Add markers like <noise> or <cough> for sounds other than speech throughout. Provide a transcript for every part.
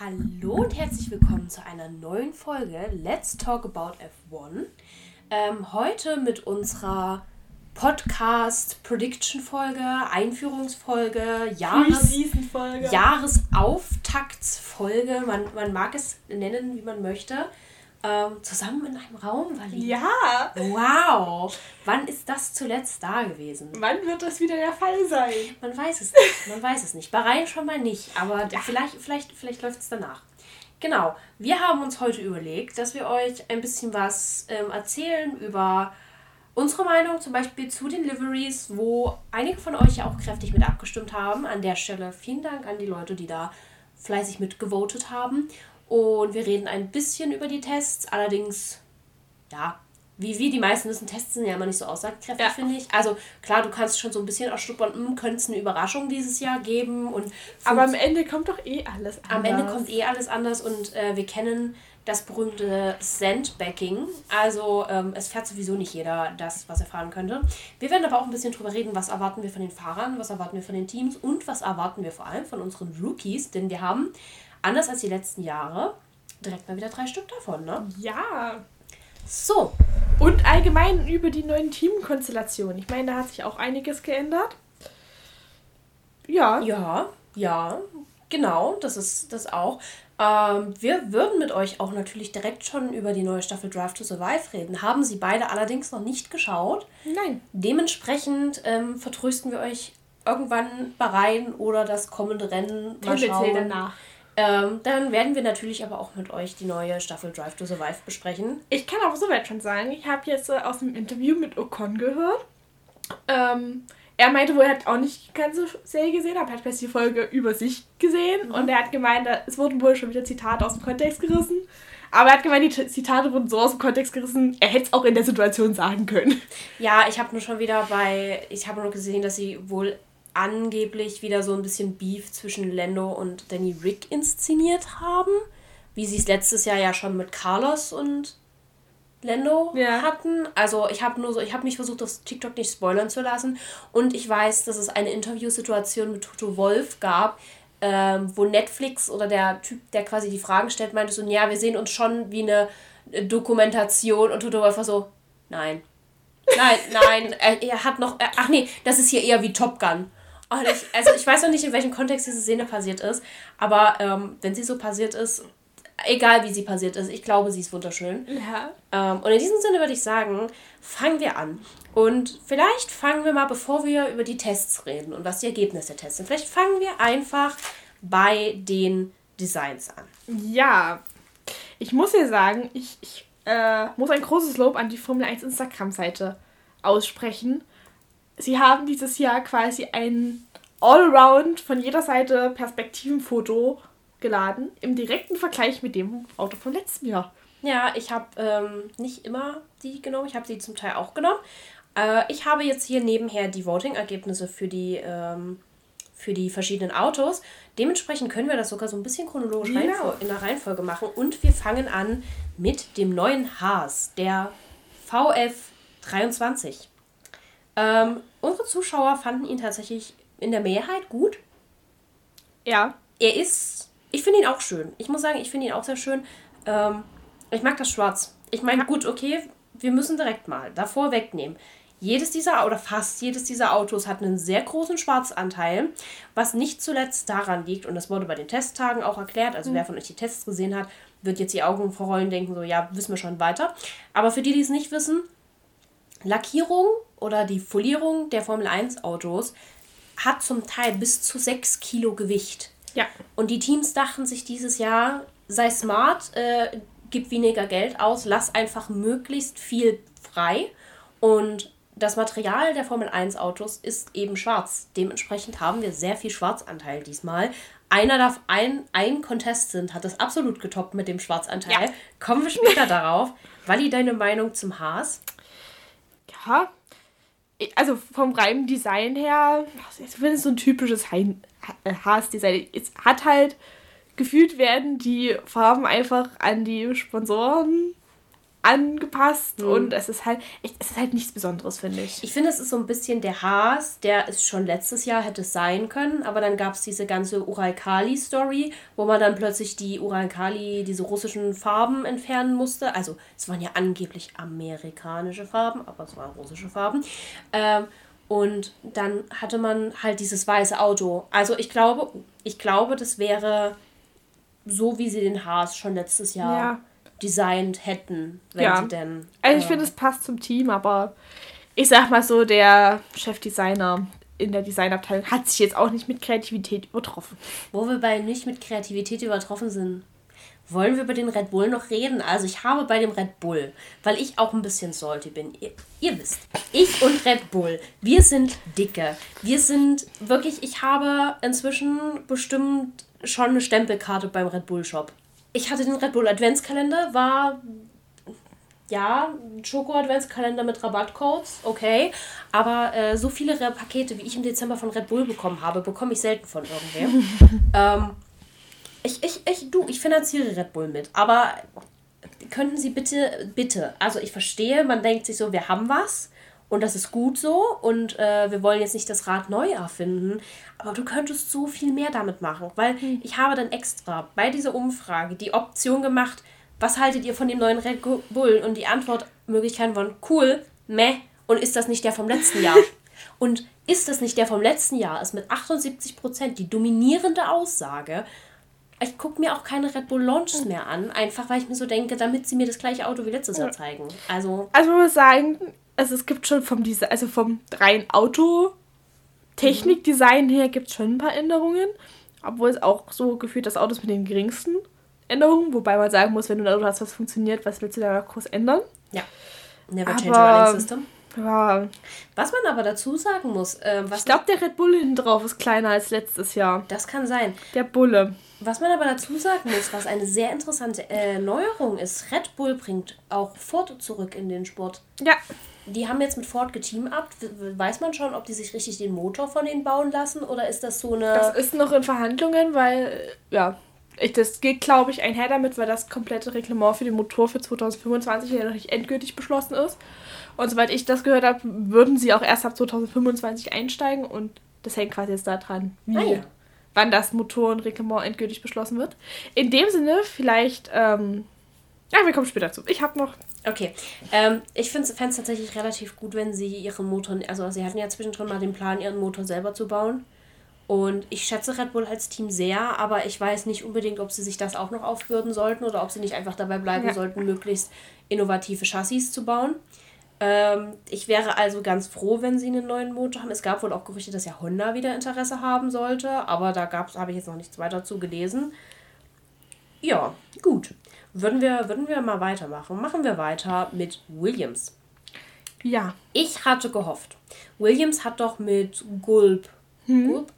Hallo und herzlich willkommen zu einer neuen Folge Let's Talk About F1. Ähm, heute mit unserer Podcast Prediction Folge, Einführungsfolge, Jahres Folge. Jahresauftaktsfolge. Man, man mag es nennen, wie man möchte. Ähm, zusammen in einem Raum, Wally. Ja. Wow. Wann ist das zuletzt da gewesen? Wann wird das wieder der Fall sein? Man weiß es nicht. Man weiß es nicht. Bei Reihen schon mal nicht, aber vielleicht, vielleicht, vielleicht läuft es danach. Genau. Wir haben uns heute überlegt, dass wir euch ein bisschen was ähm, erzählen über unsere Meinung zum Beispiel zu den Liveries, wo einige von euch ja auch kräftig mit abgestimmt haben. An der Stelle vielen Dank an die Leute, die da fleißig mitgevotet haben. Und wir reden ein bisschen über die Tests, allerdings, ja, wie wir die meisten wissen, Tests sind ja immer nicht so aussagekräftig, Ja. finde ich. Also klar, du kannst schon so ein bisschen ausschnuppern, hm, könnte es eine Überraschung dieses Jahr geben. Und Aber am Ende kommt doch eh alles anders. am Ende kommt eh alles anders und äh, wir kennen das berühmte Sandbacking. Also ähm, es fährt sowieso nicht jeder das, was er fahren könnte. Wir werden aber auch ein bisschen drüber reden, was erwarten wir von den Fahrern, was erwarten wir von den Teams und was erwarten wir vor allem von unseren Rookies. Denn wir haben, anders als die letzten Jahre, direkt mal wieder drei Stück davon. Ne? Ja. So, Und allgemein über die neuen Teamkonstellationen. Ich meine, da hat sich auch einiges geändert. Ja. Ja, ja, genau, das ist das auch. Ähm, wir würden mit euch auch natürlich direkt schon über die neue Staffel Drive to Survive reden. Haben sie beide allerdings noch nicht geschaut. Nein. Dementsprechend ähm, vertrösten wir euch irgendwann bei Rhein oder das kommende Rennen mal Tendenziell schauen. danach. Ähm, dann werden wir natürlich aber auch mit euch die neue Staffel Drive to Survive besprechen. Ich kann auch soweit schon sagen, ich habe jetzt äh, aus dem Interview mit Ocon gehört. Ähm, er meinte wohl, er hat auch nicht die ganze Serie gesehen, aber er hat vielleicht die Folge über sich gesehen. Und er hat gemeint, es wurden wohl schon wieder Zitate aus dem Kontext gerissen. Aber er hat gemeint, die Zitate wurden so aus dem Kontext gerissen, er hätte es auch in der Situation sagen können. Ja, ich habe nur schon wieder bei, ich habe nur gesehen, dass sie wohl angeblich wieder so ein bisschen Beef zwischen Lando und Danny Rick inszeniert haben, wie sie es letztes Jahr ja schon mit Carlos und Lando Ja. hatten. Also ich habe nur so, ich habe mich versucht, auf TikTok nicht spoilern zu lassen und ich weiß, dass es eine Interviewsituation mit Toto Wolf gab, ähm, wo Netflix oder der Typ, der quasi die Fragen stellt, meinte so, ja, wir sehen uns schon wie eine äh, Dokumentation und Toto Wolf war so, nein. Nein, nein, er, er hat noch. Ach nee, das ist hier eher wie Top Gun. Und ich, also ich weiß noch nicht, in welchem Kontext diese Szene passiert ist, aber ähm, wenn sie so passiert ist, egal wie sie passiert ist, ich glaube, sie ist wunderschön. Ja. Ähm, und in diesem Sinne würde ich sagen, fangen wir an. Und vielleicht fangen wir mal, bevor wir über die Tests reden und was die Ergebnisse der Tests sind, vielleicht fangen wir einfach bei den Designs an. Ja. Ich muss dir sagen, ich, ich äh, muss ein großes Lob an die Formel 1 Instagram-Seite aussprechen. Sie haben dieses Jahr quasi ein Allround von jeder Seite Perspektivenfoto geladen, im direkten Vergleich mit dem Auto vom letzten Jahr. Ja, ich habe ähm, nicht immer die genommen, ich habe sie zum Teil auch genommen. Äh, ich habe jetzt hier nebenher die Voting-Ergebnisse für die ähm, für die verschiedenen Autos. Dementsprechend können wir das sogar so ein bisschen chronologisch Genau. in der Reihenfolge machen. Und wir fangen an mit dem neuen Haas, der VF23. Ähm, unsere Zuschauer fanden ihn tatsächlich in der Mehrheit gut. Ja. Er ist, ich finde ihn auch schön. Ich muss sagen, ich finde ihn auch sehr schön. Ähm, ich mag das Schwarz. Ich meine, gut, okay, wir müssen direkt mal davor wegnehmen. Jedes dieser, oder fast jedes dieser Autos hat einen sehr großen Schwarzanteil, was nicht zuletzt daran liegt, und das wurde bei den Testtagen auch erklärt, also wer von euch die Tests gesehen hat, wird jetzt die Augen verrollen, denken so, ja, wissen wir schon weiter. Aber für die, die es nicht wissen, Lackierung oder die Folierung der Formel 1 Autos hat zum Teil bis zu 6 Kilo Gewicht. Ja. Und die Teams dachten sich dieses Jahr, sei smart, äh, gib weniger Geld aus, lass einfach möglichst viel frei. Und das Material der Formel 1 Autos ist eben schwarz. Dementsprechend haben wir sehr viel Schwarzanteil diesmal. Einer darf ein, ein Contestant hat das absolut getoppt mit dem Schwarzanteil. Ja. Kommen wir später darauf. Walli, deine Meinung zum Haas? Ja. Also vom reinen Design her, ich finde es so ein typisches äh, Haas-Design. Es hat halt gefühlt werden die Farben einfach an die Sponsoren angepasst mhm. und es ist halt, es ist halt nichts Besonderes, finde ich. Ich finde, es ist so ein bisschen der Haas, der es schon letztes Jahr hätte sein können, aber dann gab es diese ganze Uralkali-Story, wo man dann plötzlich die Uralkali, diese russischen Farben entfernen musste. Also es waren ja angeblich amerikanische Farben, aber es waren russische Farben. Ähm, und dann hatte man halt dieses weiße Auto. Also ich glaube, ich glaube, das wäre so, wie sie den Haas schon letztes Jahr ja. Designt hätten, wenn ja. sie denn. Also ich äh, finde, es passt zum Team, aber ich sag mal so, der Chefdesigner in der Designabteilung hat sich jetzt auch nicht mit Kreativität übertroffen. Wo wir bei nicht mit Kreativität übertroffen sind, wollen wir über den Red Bull noch reden? Also ich habe bei dem Red Bull, weil ich auch ein bisschen salty bin, ihr, ihr, wisst, ich und Red Bull, wir sind dicke. Wir sind wirklich, ich habe inzwischen bestimmt schon eine Stempelkarte beim Red Bull Shop. Ich hatte den Red Bull Adventskalender, war ja, Schoko-Adventskalender mit Rabattcodes, okay. Aber äh, so viele Pakete, wie ich im Dezember von Red Bull bekommen habe, bekomme ich selten von irgendwem. <laughs> ähm, ich, ich, ich, du, ich finanziere Red Bull mit, aber könnten Sie bitte, bitte, also ich verstehe, man denkt sich so, wir haben was und das ist gut so und äh, wir wollen jetzt nicht das Rad neu erfinden, aber du könntest so viel mehr damit machen, weil hm. ich habe dann extra bei dieser Umfrage die Option gemacht, was haltet ihr von dem neuen Red Bull? Und die Antwortmöglichkeiten waren cool, meh, und ist das nicht der vom letzten Jahr? <laughs> und ist das nicht der vom letzten Jahr? Ist mit 78% die dominierende Aussage ich gucke mir auch keine Red Bull Launches mehr an, einfach weil ich mir so denke, damit sie mir das gleiche Auto wie letztes Jahr zeigen. Also, also man muss sagen, also es gibt schon vom Design, also vom rein Auto Technikdesign her gibt es schon ein paar Änderungen, obwohl es auch so gefühlt das Auto ist mit den geringsten Änderungen, wobei man sagen muss, wenn du ein Auto hast, was funktioniert, was willst du da groß ändern? Ja. Never change a running system. Ja. Was man aber dazu sagen muss, äh, was ich glaube, der Red Bull hinten drauf ist kleiner als letztes Jahr. Das kann sein. Der Bulle. Was man aber dazu sagen muss, was eine sehr interessante äh, Neuerung ist, Red Bull bringt auch Ford zurück in den Sport. Ja. Die haben jetzt mit Ford geteamt. Weiß man schon, ob die sich richtig den Motor von denen bauen lassen oder ist das so eine. Das ist noch in Verhandlungen, weil, ja, ich, das geht, glaube ich, einher damit, weil das komplette Reglement für den Motor für 2025 ja noch nicht endgültig beschlossen ist. Und soweit ich das gehört habe, würden sie auch erst ab 2025 einsteigen und das hängt quasi jetzt daran, wie, ah, ja wann das Motorenreglement endgültig beschlossen wird. In dem Sinne, vielleicht. Ähm, ja, wir kommen später zu. Ich habe noch. Okay. Ähm, ich fände es tatsächlich relativ gut, wenn sie ihren Motor. Also, sie hatten ja zwischendrin mal den Plan, ihren Motor selber zu bauen. Und ich schätze Red Bull als Team sehr, aber ich weiß nicht unbedingt, ob sie sich das auch noch aufbürden sollten oder ob sie nicht einfach dabei bleiben ja. sollten, möglichst innovative Chassis zu bauen. Ähm, ich wäre also ganz froh, wenn sie einen neuen Motor haben. Es gab wohl auch Gerüchte, dass ja Honda wieder Interesse haben sollte, aber da habe ich jetzt noch nichts weiter zu gelesen. Ja, gut. Würden wir, würden wir mal weitermachen. Machen wir weiter mit Williams. Ja. Ich hatte gehofft. Williams hat doch mit Gulp. Hm. Gulp?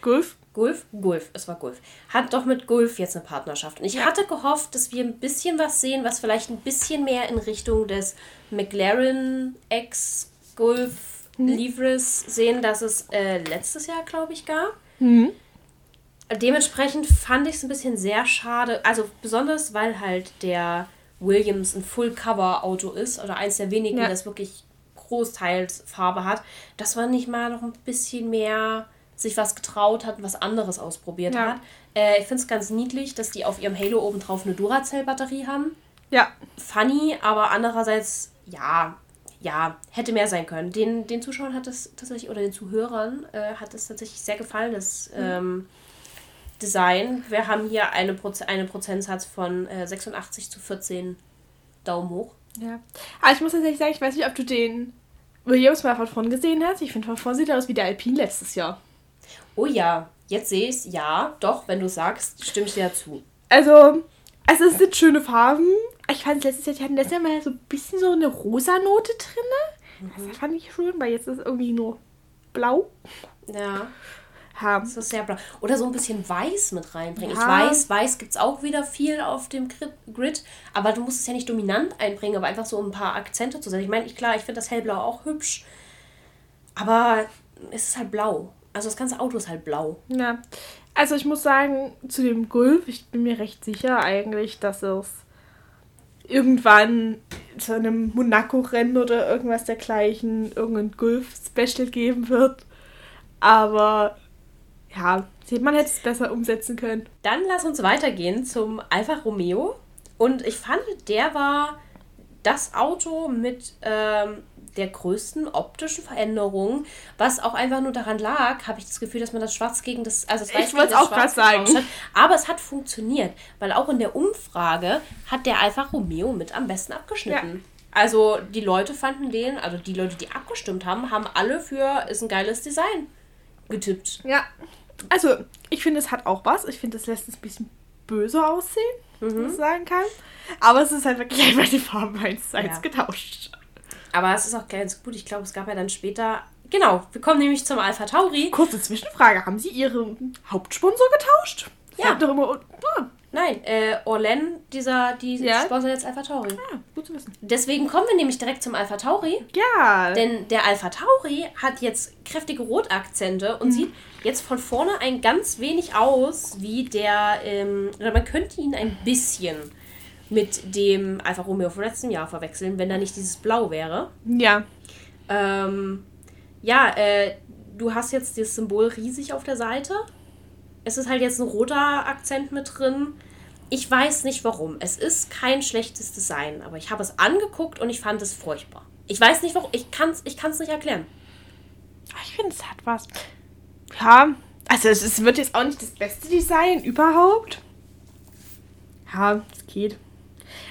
Gulf? Gulf? Gulf, es war Gulf. Hat doch mit Gulf jetzt eine Partnerschaft. Und ich ja. hatte gehofft, dass wir ein bisschen was sehen, was vielleicht ein bisschen mehr in Richtung des McLaren X Gulf mhm. Livres sehen, dass es äh, letztes Jahr, glaube ich, gab. Mhm. Dementsprechend fand ich es ein bisschen sehr schade. Also besonders, weil halt der Williams ein Full-Cover-Auto ist oder eins der wenigen, ja. das wirklich großteils Farbe hat, dass man nicht mal noch ein bisschen mehr sich was getraut hat und was anderes ausprobiert ja. hat. Äh, ich finde es ganz niedlich, dass die auf ihrem Halo oben drauf eine Duracell-Batterie haben. Ja. Funny, aber andererseits, ja, ja, hätte mehr sein können. Den, den Zuschauern hat es tatsächlich, oder den Zuhörern äh, hat es tatsächlich sehr gefallen, das mhm. ähm, Design. Wir haben hier eine Proz einen Prozentsatz von äh, 86 zu 14 Daumen hoch. Ja. Aber ich muss tatsächlich sagen, ich weiß nicht, ob du den Williams mal von vorn gesehen hast. Ich finde, von vorn sieht er aus wie der Alpine letztes Jahr. Oh ja, jetzt sehe ich es. Ja, doch, wenn du sagst, stimme ich dir zu. Also, also es sind schöne Farben. Ich fand letztes Jahr, die hatten letztes Jahr mal so ein bisschen so eine rosa Note drin. Mhm. Das fand ich schön, weil jetzt ist es irgendwie nur blau. Ja. Ja. Das ist sehr blau. Oder so ein bisschen weiß mit reinbringen. Ja. Ich weiß, weiß gibt es auch wieder viel auf dem Grid, aber du musst es ja nicht dominant einbringen, aber einfach so ein paar Akzente zu setzen. Ich meine, klar, ich finde das hellblau auch hübsch, aber es ist halt blau. Also das ganze Auto ist halt blau. Ja. Also ich muss sagen, zu dem Golf, ich bin mir recht sicher eigentlich, dass es irgendwann zu einem Monaco-Rennen oder irgendwas dergleichen irgendein Golf-Special geben wird. Aber ja, man hätte es besser umsetzen können. Dann lass uns weitergehen zum Alfa Romeo. Und ich fand, der war das Auto mit ähm, der größten optischen Veränderung, was auch einfach nur daran lag, habe ich das Gefühl, dass man das Schwarz gegen das, also das Weiß ich wollte es auch gerade sagen. Hat. Aber es hat funktioniert, weil auch in der Umfrage hat der Alfa Romeo mit am besten abgeschnitten. Ja. Also die Leute fanden den, also die Leute, die abgestimmt haben, haben alle für ist ein geiles Design getippt. Ja. Also ich finde, es hat auch was. Ich finde, es lässt es ein bisschen böse aussehen, mhm. wenn man sagen kann. Aber es ist halt wirklich einfach die Farbe eins zu eins ja. getauscht. Aber es ist auch ganz gut. Ich glaube, es gab ja dann später. Genau, wir kommen nämlich zum Alpha Tauri. Kurze Zwischenfrage: Haben Sie Ihren Hauptsponsor getauscht? Ja. Doch immer, oh. Nein, äh, Orlen, dieser, die ja? sponsert jetzt Alpha Tauri. Ah, gut zu wissen. Deswegen kommen wir nämlich direkt zum Alpha Tauri. Ja. Denn der Alpha Tauri hat jetzt kräftige Rotakzente und mhm. sieht jetzt von vorne ein ganz wenig aus wie der, ähm, oder man könnte ihn ein bisschen mit dem Alfa Romeo vom letzten Jahr verwechseln, wenn da nicht dieses Blau wäre. Ja. Ähm, ja, äh, du hast jetzt das Symbol riesig auf der Seite. Es ist halt jetzt ein roter Akzent mit drin. Ich weiß nicht warum. Es ist kein schlechtes Design, aber ich habe es angeguckt und ich fand es furchtbar. Ich weiß nicht warum. Ich kann es ich kann's nicht erklären. Ich finde, es hat was. Ja, also es, es wird jetzt auch nicht das beste Design überhaupt. Ja, es geht.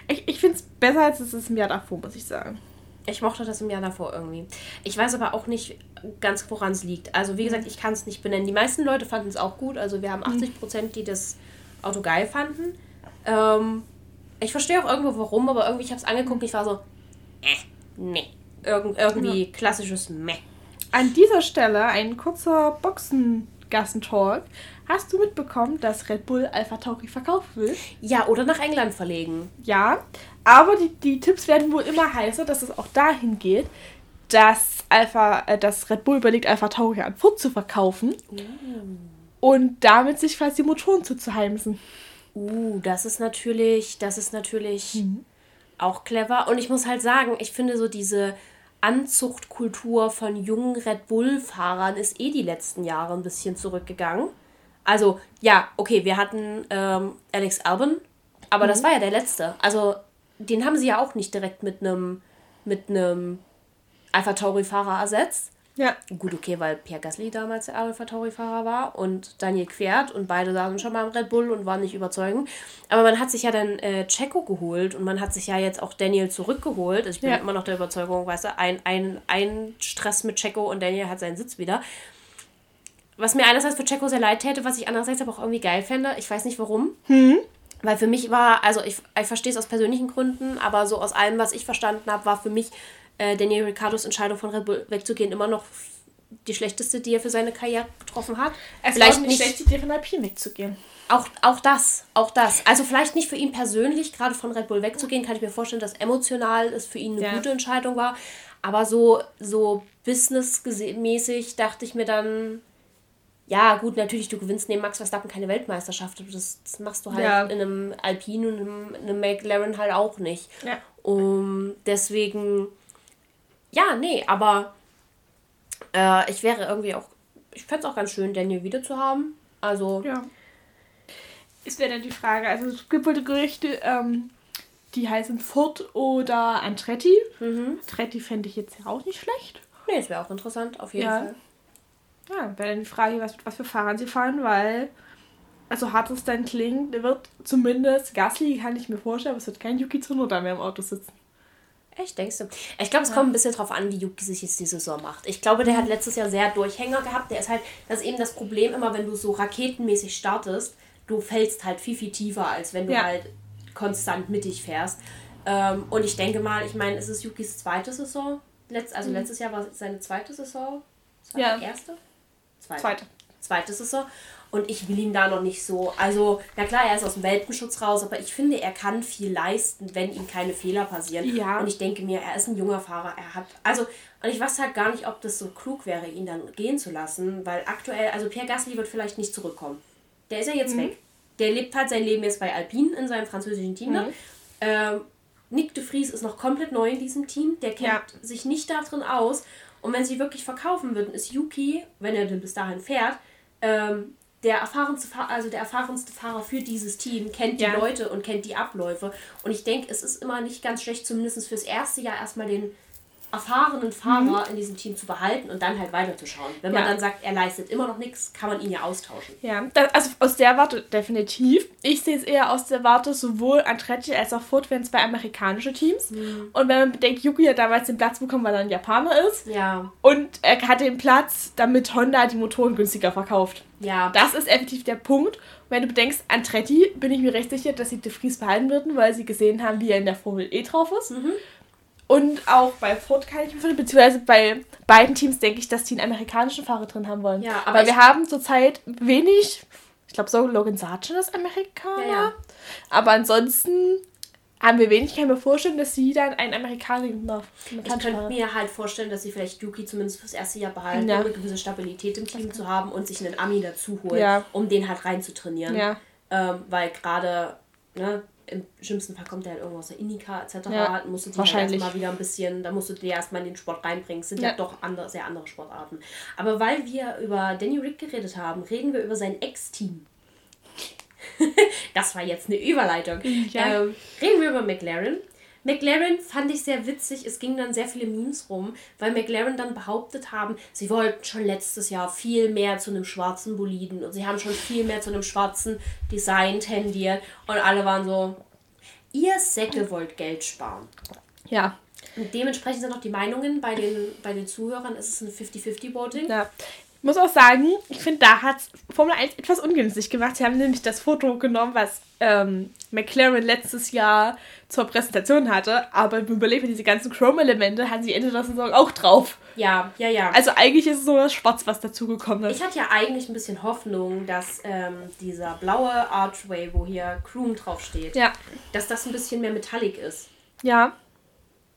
Ich, ich finde es besser als es ist im Jahr davor, muss ich sagen. Ich mochte das im Jahr davor irgendwie. Ich weiß aber auch nicht ganz, woran es liegt. Also, wie gesagt, ich kann es nicht benennen. Die meisten Leute fanden es auch gut. Also, wir haben 80 mhm. Prozent, die das Auto geil fanden. Ähm, ich verstehe auch irgendwo warum, aber irgendwie, ich habe es angeguckt ich war so, äh, nee. Irg irgendwie ja. klassisches Meh. An dieser Stelle ein kurzer Boxengassentalk. Hast du mitbekommen, dass Red Bull Alpha Tauri verkaufen will? Ja, oder nach England verlegen. Ja, aber die, die Tipps werden wohl immer heißer, dass es auch dahin geht, dass, Alpha, äh, dass Red Bull überlegt, Alpha Tauri an Ford zu verkaufen. Uh. Und damit sich quasi die Motoren zuzuheimsen. Uh, das ist natürlich, das ist natürlich mhm. auch clever. Und ich muss halt sagen, ich finde so diese Anzuchtkultur von jungen Red Bull-Fahrern ist eh die letzten Jahre ein bisschen zurückgegangen. Also, ja, okay, wir hatten ähm, Alex Albon, aber mhm. das war ja der letzte. Also, den haben sie ja auch nicht direkt mit einem mit einem Alpha Tauri-Fahrer ersetzt. Ja. Gut, okay, weil Pierre Gasly damals der Alpha Tauri-Fahrer war und Daniel Quert und beide saßen schon mal im Red Bull und waren nicht überzeugend. Aber man hat sich ja dann äh, Checo geholt und man hat sich ja jetzt auch Daniel zurückgeholt. Also ich bin ja. immer noch der Überzeugung, weißt du, ein, ein, ein Stress mit Checo und Daniel hat seinen Sitz wieder. Was mir einerseits für Checo sehr leid täte, was ich andererseits aber auch irgendwie geil fände. Ich weiß nicht warum. Hm. Weil für mich war, also ich, ich verstehe es aus persönlichen Gründen, aber so aus allem, was ich verstanden habe, war für mich äh, Daniel Ricciardos Entscheidung von Red Bull wegzugehen immer noch die schlechteste, die er für seine Karriere getroffen hat. Es vielleicht war nicht schlecht, die von Alpine wegzugehen. Auch, auch das, auch das. Also vielleicht nicht für ihn persönlich, gerade von Red Bull wegzugehen, kann ich mir vorstellen, dass emotional es für ihn eine ja. gute Entscheidung war. Aber so, so businessmäßig dachte ich mir dann, ja, gut, natürlich, du gewinnst neben Max Verstappen keine Weltmeisterschaft, aber das, das machst du halt ja. in einem Alpine und in einem McLaren halt auch nicht. Ja. Um, deswegen, ja, nee, aber äh, ich wäre irgendwie auch, ich fände es auch ganz schön, Daniel wieder zu haben. Also. Ja. Ist wäre dann die Frage, also es gibt wohl Gerüchte, ähm, die heißen Ford oder Andretti. Mhm. Andretti fände ich jetzt auch nicht schlecht. Nee, es wäre auch interessant, auf jeden ja. Fall. Ja, wäre dann die Frage, was, was für Fahrern sie fahren, weil, also hart es dann klingt, wird zumindest Gasly, kann ich mir vorstellen, aber es wird kein Yuki Tsunoda mehr im Auto sitzen. Echt, denkst du? Ich glaube, es ja. kommt ein bisschen drauf an, wie Yuki sich jetzt die Saison macht. Ich glaube, der hat letztes Jahr sehr Durchhänger gehabt. Der ist halt, das ist eben das Problem immer, wenn du so raketenmäßig startest, du fällst halt viel, viel tiefer, als wenn du ja. halt konstant mittig fährst. Ähm, und ich denke mal, ich meine, es ist Yukis zweite Saison. Letz, also mhm. letztes Jahr war es seine zweite Saison. Zweite, ja. erste? Zweite. Zweite. Zweite Saison. Und ich will ihn da noch nicht so. Also, na klar, er ist aus dem Welpenschutz raus, aber ich finde, er kann viel leisten, wenn ihm keine Fehler passieren. Ja. Und ich denke mir, er ist ein junger Fahrer. Er hat. Also, und ich weiß halt gar nicht, ob das so klug wäre, ihn dann gehen zu lassen, weil aktuell, also Pierre Gasly wird vielleicht nicht zurückkommen. Der ist ja jetzt mhm. weg. Der lebt halt sein Leben jetzt bei Alpine in seinem französischen Team. Mhm. Ähm, Nick de Vries ist noch komplett neu in diesem Team, der kennt ja. sich nicht darin aus. Und wenn sie wirklich verkaufen würden, ist Yuki, wenn er denn bis dahin fährt, ähm, der erfahrenste, also der erfahrenste Fahrer für dieses Team, kennt die ja. Leute und kennt die Abläufe. Und ich denke, es ist immer nicht ganz schlecht, zumindest fürs erste Jahr erstmal den erfahrenen Fahrer mhm. in diesem Team zu behalten und dann halt weiterzuschauen. Wenn ja. man dann sagt, er leistet immer noch nichts, kann man ihn ja austauschen. Ja, also aus der Warte definitiv. Ich sehe es eher aus der Warte sowohl Andretti als auch Ford wären zwei amerikanische Teams. Mhm. Und wenn man bedenkt, Yuki hat damals den Platz bekommen, weil er ein Japaner ist. Ja. Und er hat den Platz, damit Honda die Motoren günstiger verkauft. Ja. Das ist effektiv der Punkt. Und wenn du bedenkst, Andretti, bin ich mir recht sicher, dass sie De Vries behalten würden, weil sie gesehen haben, wie er in der Formel E drauf ist. Mhm. Und auch bei Ford kann ich mir vorstellen, beziehungsweise bei beiden Teams denke ich, dass die einen amerikanischen Fahrer drin haben wollen. Ja, aber Weil wir haben zurzeit wenig, ich glaube so Logan Sargent ist Amerikaner. Ja, ja. Aber ansonsten haben wir wenig, ich kann mir vorstellen, dass sie dann einen Amerikaner darf. Ich könnte mir halt vorstellen, dass sie vielleicht Yuki zumindest fürs erste Jahr behalten, ja. um eine gewisse Stabilität im Team zu haben und sich einen Ami dazu holen, ja. um den halt reinzutrainieren. Ja. Ähm, weil gerade, ne, im schlimmsten Fall kommt der halt irgendwo aus der Indica etc. Ja, musst du die halt erstmal wieder ein bisschen, da musst du dir erstmal in den Sport reinbringen. Es sind ja, ja doch andere, sehr andere Sportarten. Aber weil wir über Danny Rick geredet haben, reden wir über sein Ex-Team. <laughs> das war jetzt eine Überleitung. Ja. Ähm, reden wir über McLaren. McLaren fand ich sehr witzig. Es gingen dann sehr viele Memes rum, weil McLaren dann behauptet haben, sie wollten schon letztes Jahr viel mehr zu einem schwarzen Boliden und sie haben schon viel mehr zu einem schwarzen Design tendiert und alle waren so, ihr Säcke wollt Geld sparen. Ja. Und dementsprechend sind auch die Meinungen bei den, bei den Zuhörern, ist es ein 50-50-Voting. Ja muss auch sagen, ich finde, da hat Formel 1 etwas ungünstig gemacht. Sie haben nämlich das Foto genommen, was ähm, McLaren letztes Jahr zur Präsentation hatte, aber im Überleben diese ganzen Chrome-Elemente hatten sie Ende der Saison auch drauf. Ja, ja, ja. Also eigentlich ist es so das Schwarz, was dazugekommen ist. Ich hatte ja eigentlich ein bisschen Hoffnung, dass ähm, dieser blaue Archway, wo hier Chrome draufsteht, ja. dass das ein bisschen mehr metallic ist. Ja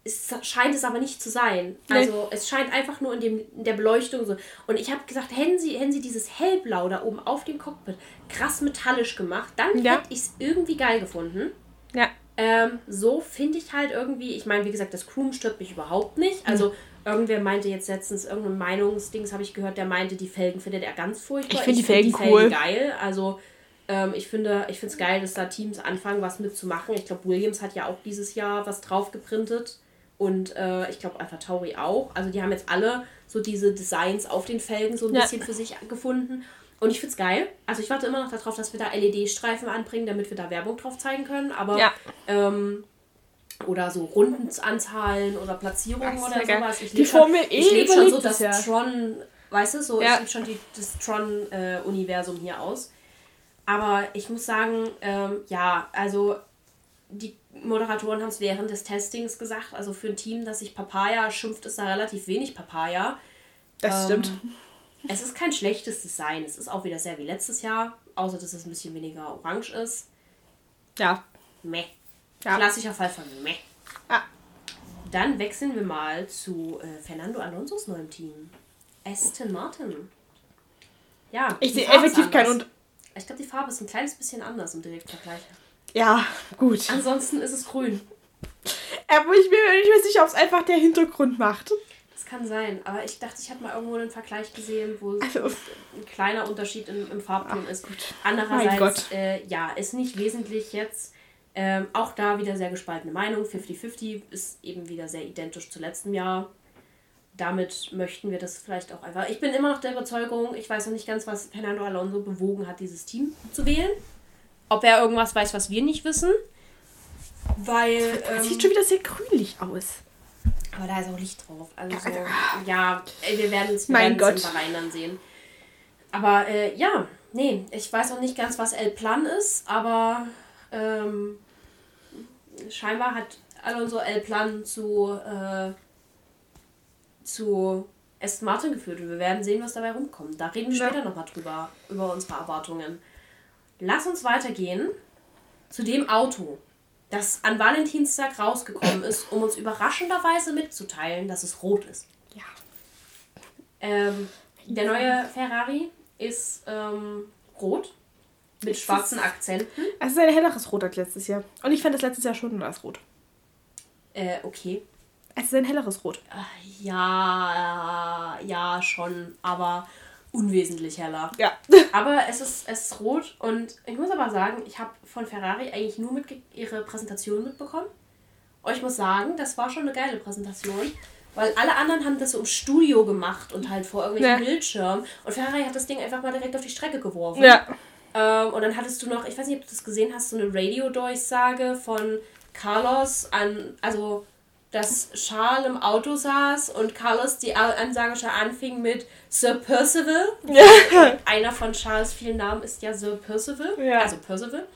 es scheint es aber nicht zu sein. Nee. Also es scheint einfach nur in, dem, in der Beleuchtung so. Und ich habe gesagt, hätten sie, hätten sie dieses Hellblau da oben auf dem Cockpit krass metallisch gemacht, dann ja. hätte ich es irgendwie geil gefunden. Ja. Ähm, so finde ich halt irgendwie, ich meine, wie gesagt, das Chrome stört mich überhaupt nicht. Also mhm. irgendwer meinte jetzt letztens, irgendein Meinungsdings habe ich gehört, der meinte, die Felgen findet er ganz furchtbar. Ich finde die Felgen find die cool. Felgen geil. Also ähm, ich finde ich es geil, dass da Teams anfangen, was mitzumachen. Ich glaube, Williams hat ja auch dieses Jahr was drauf geprintet. Und äh, ich glaube Alpha Tauri auch. Also die haben jetzt alle so diese Designs auf den Felgen so ein ja. bisschen für sich gefunden. Und ich finde es geil. Also ich warte immer noch darauf, dass wir da LED-Streifen anbringen, damit wir da Werbung drauf zeigen können. Aber ja. ähm, oder so Rundenanzahlen oder Platzierungen oder geil. sowas. Ich lebe schon, eh ich lebe schon so das ja. Tron, weißt du, so ja. ich lebe schon die, das Tron-Universum äh, hier aus. Aber ich muss sagen, ähm, ja, also die Moderatoren haben es während des Testings gesagt, also für ein Team, das sich Papaya schimpft, ist da relativ wenig Papaya. Das ähm, stimmt. Es ist kein schlechtes Design. Es ist auch wieder sehr wie letztes Jahr, außer dass es ein bisschen weniger orange ist. Ja. Meh. Ja. Klassischer Fall von Meh. Ja. Dann wechseln wir mal zu äh, Fernando Alonso's neuem Team. Aston Martin. Ja. Ich sehe effektiv keinen Unterschied. Ich glaube, die Farbe ist ein kleines bisschen anders im Direktvergleich. Ja, gut. Ansonsten ist es grün. Aber ich bin mir nicht mehr sicher, ob es einfach der Hintergrund macht. Das kann sein, aber ich dachte, ich habe mal irgendwo einen Vergleich gesehen, wo also, ein kleiner Unterschied im, im Farbton Ach, ist. Gut. Andererseits, äh, ja, ist nicht wesentlich jetzt. Ähm, auch da wieder sehr gespaltene Meinung. 50-50 ist eben wieder sehr identisch zu letztem Jahr. Damit möchten wir das vielleicht auch einfach. Ich bin immer noch der Überzeugung, ich weiß noch nicht ganz, was Fernando Alonso bewogen hat, dieses Team zu wählen ob er irgendwas weiß, was wir nicht wissen. Weil. Ähm, sieht schon wieder sehr grünlich aus. Aber da ist auch Licht drauf. Also so, ja, wir werden es mein Gott. dann sehen. Aber äh, ja, nee, ich weiß auch nicht ganz, was El Plan ist, aber ähm, scheinbar hat Alonso El Plan zu, äh, zu Aston Martin geführt und wir werden sehen, was dabei rumkommt. Da reden wir ja. später nochmal drüber, über unsere Erwartungen. Lass uns weitergehen zu dem Auto, das an Valentinstag rausgekommen ist, um uns überraschenderweise mitzuteilen, dass es rot ist. Ja. Ähm, der neue Ferrari ist ähm, rot mit schwarzen Akzenten. Es ist ein helleres Rot als letztes Jahr. Und ich fand das letztes Jahr schon als rot. Äh, okay. Es ist ein helleres Rot. Ja, ja, schon, aber unwesentlich heller. Ja. <laughs> Aber es ist, es ist rot und ich muss aber sagen, ich habe von Ferrari eigentlich nur mit ihre Präsentation mitbekommen. Und ich muss sagen, das war schon eine geile Präsentation. Weil alle anderen haben das so im Studio gemacht und halt vor irgendwelchen Ja. Bildschirmen. Und Ferrari hat das Ding einfach mal direkt auf die Strecke geworfen. Ja. Ähm, und dann hattest du noch, ich weiß nicht, ob du das gesehen hast, so eine Radio-Durchsage von Carlos an, also dass Charles im Auto saß und Carlos die Ansage schon anfing mit Sir Percival. Einer von Charles vielen Namen ist ja Sir Percival, Ja. also Percival.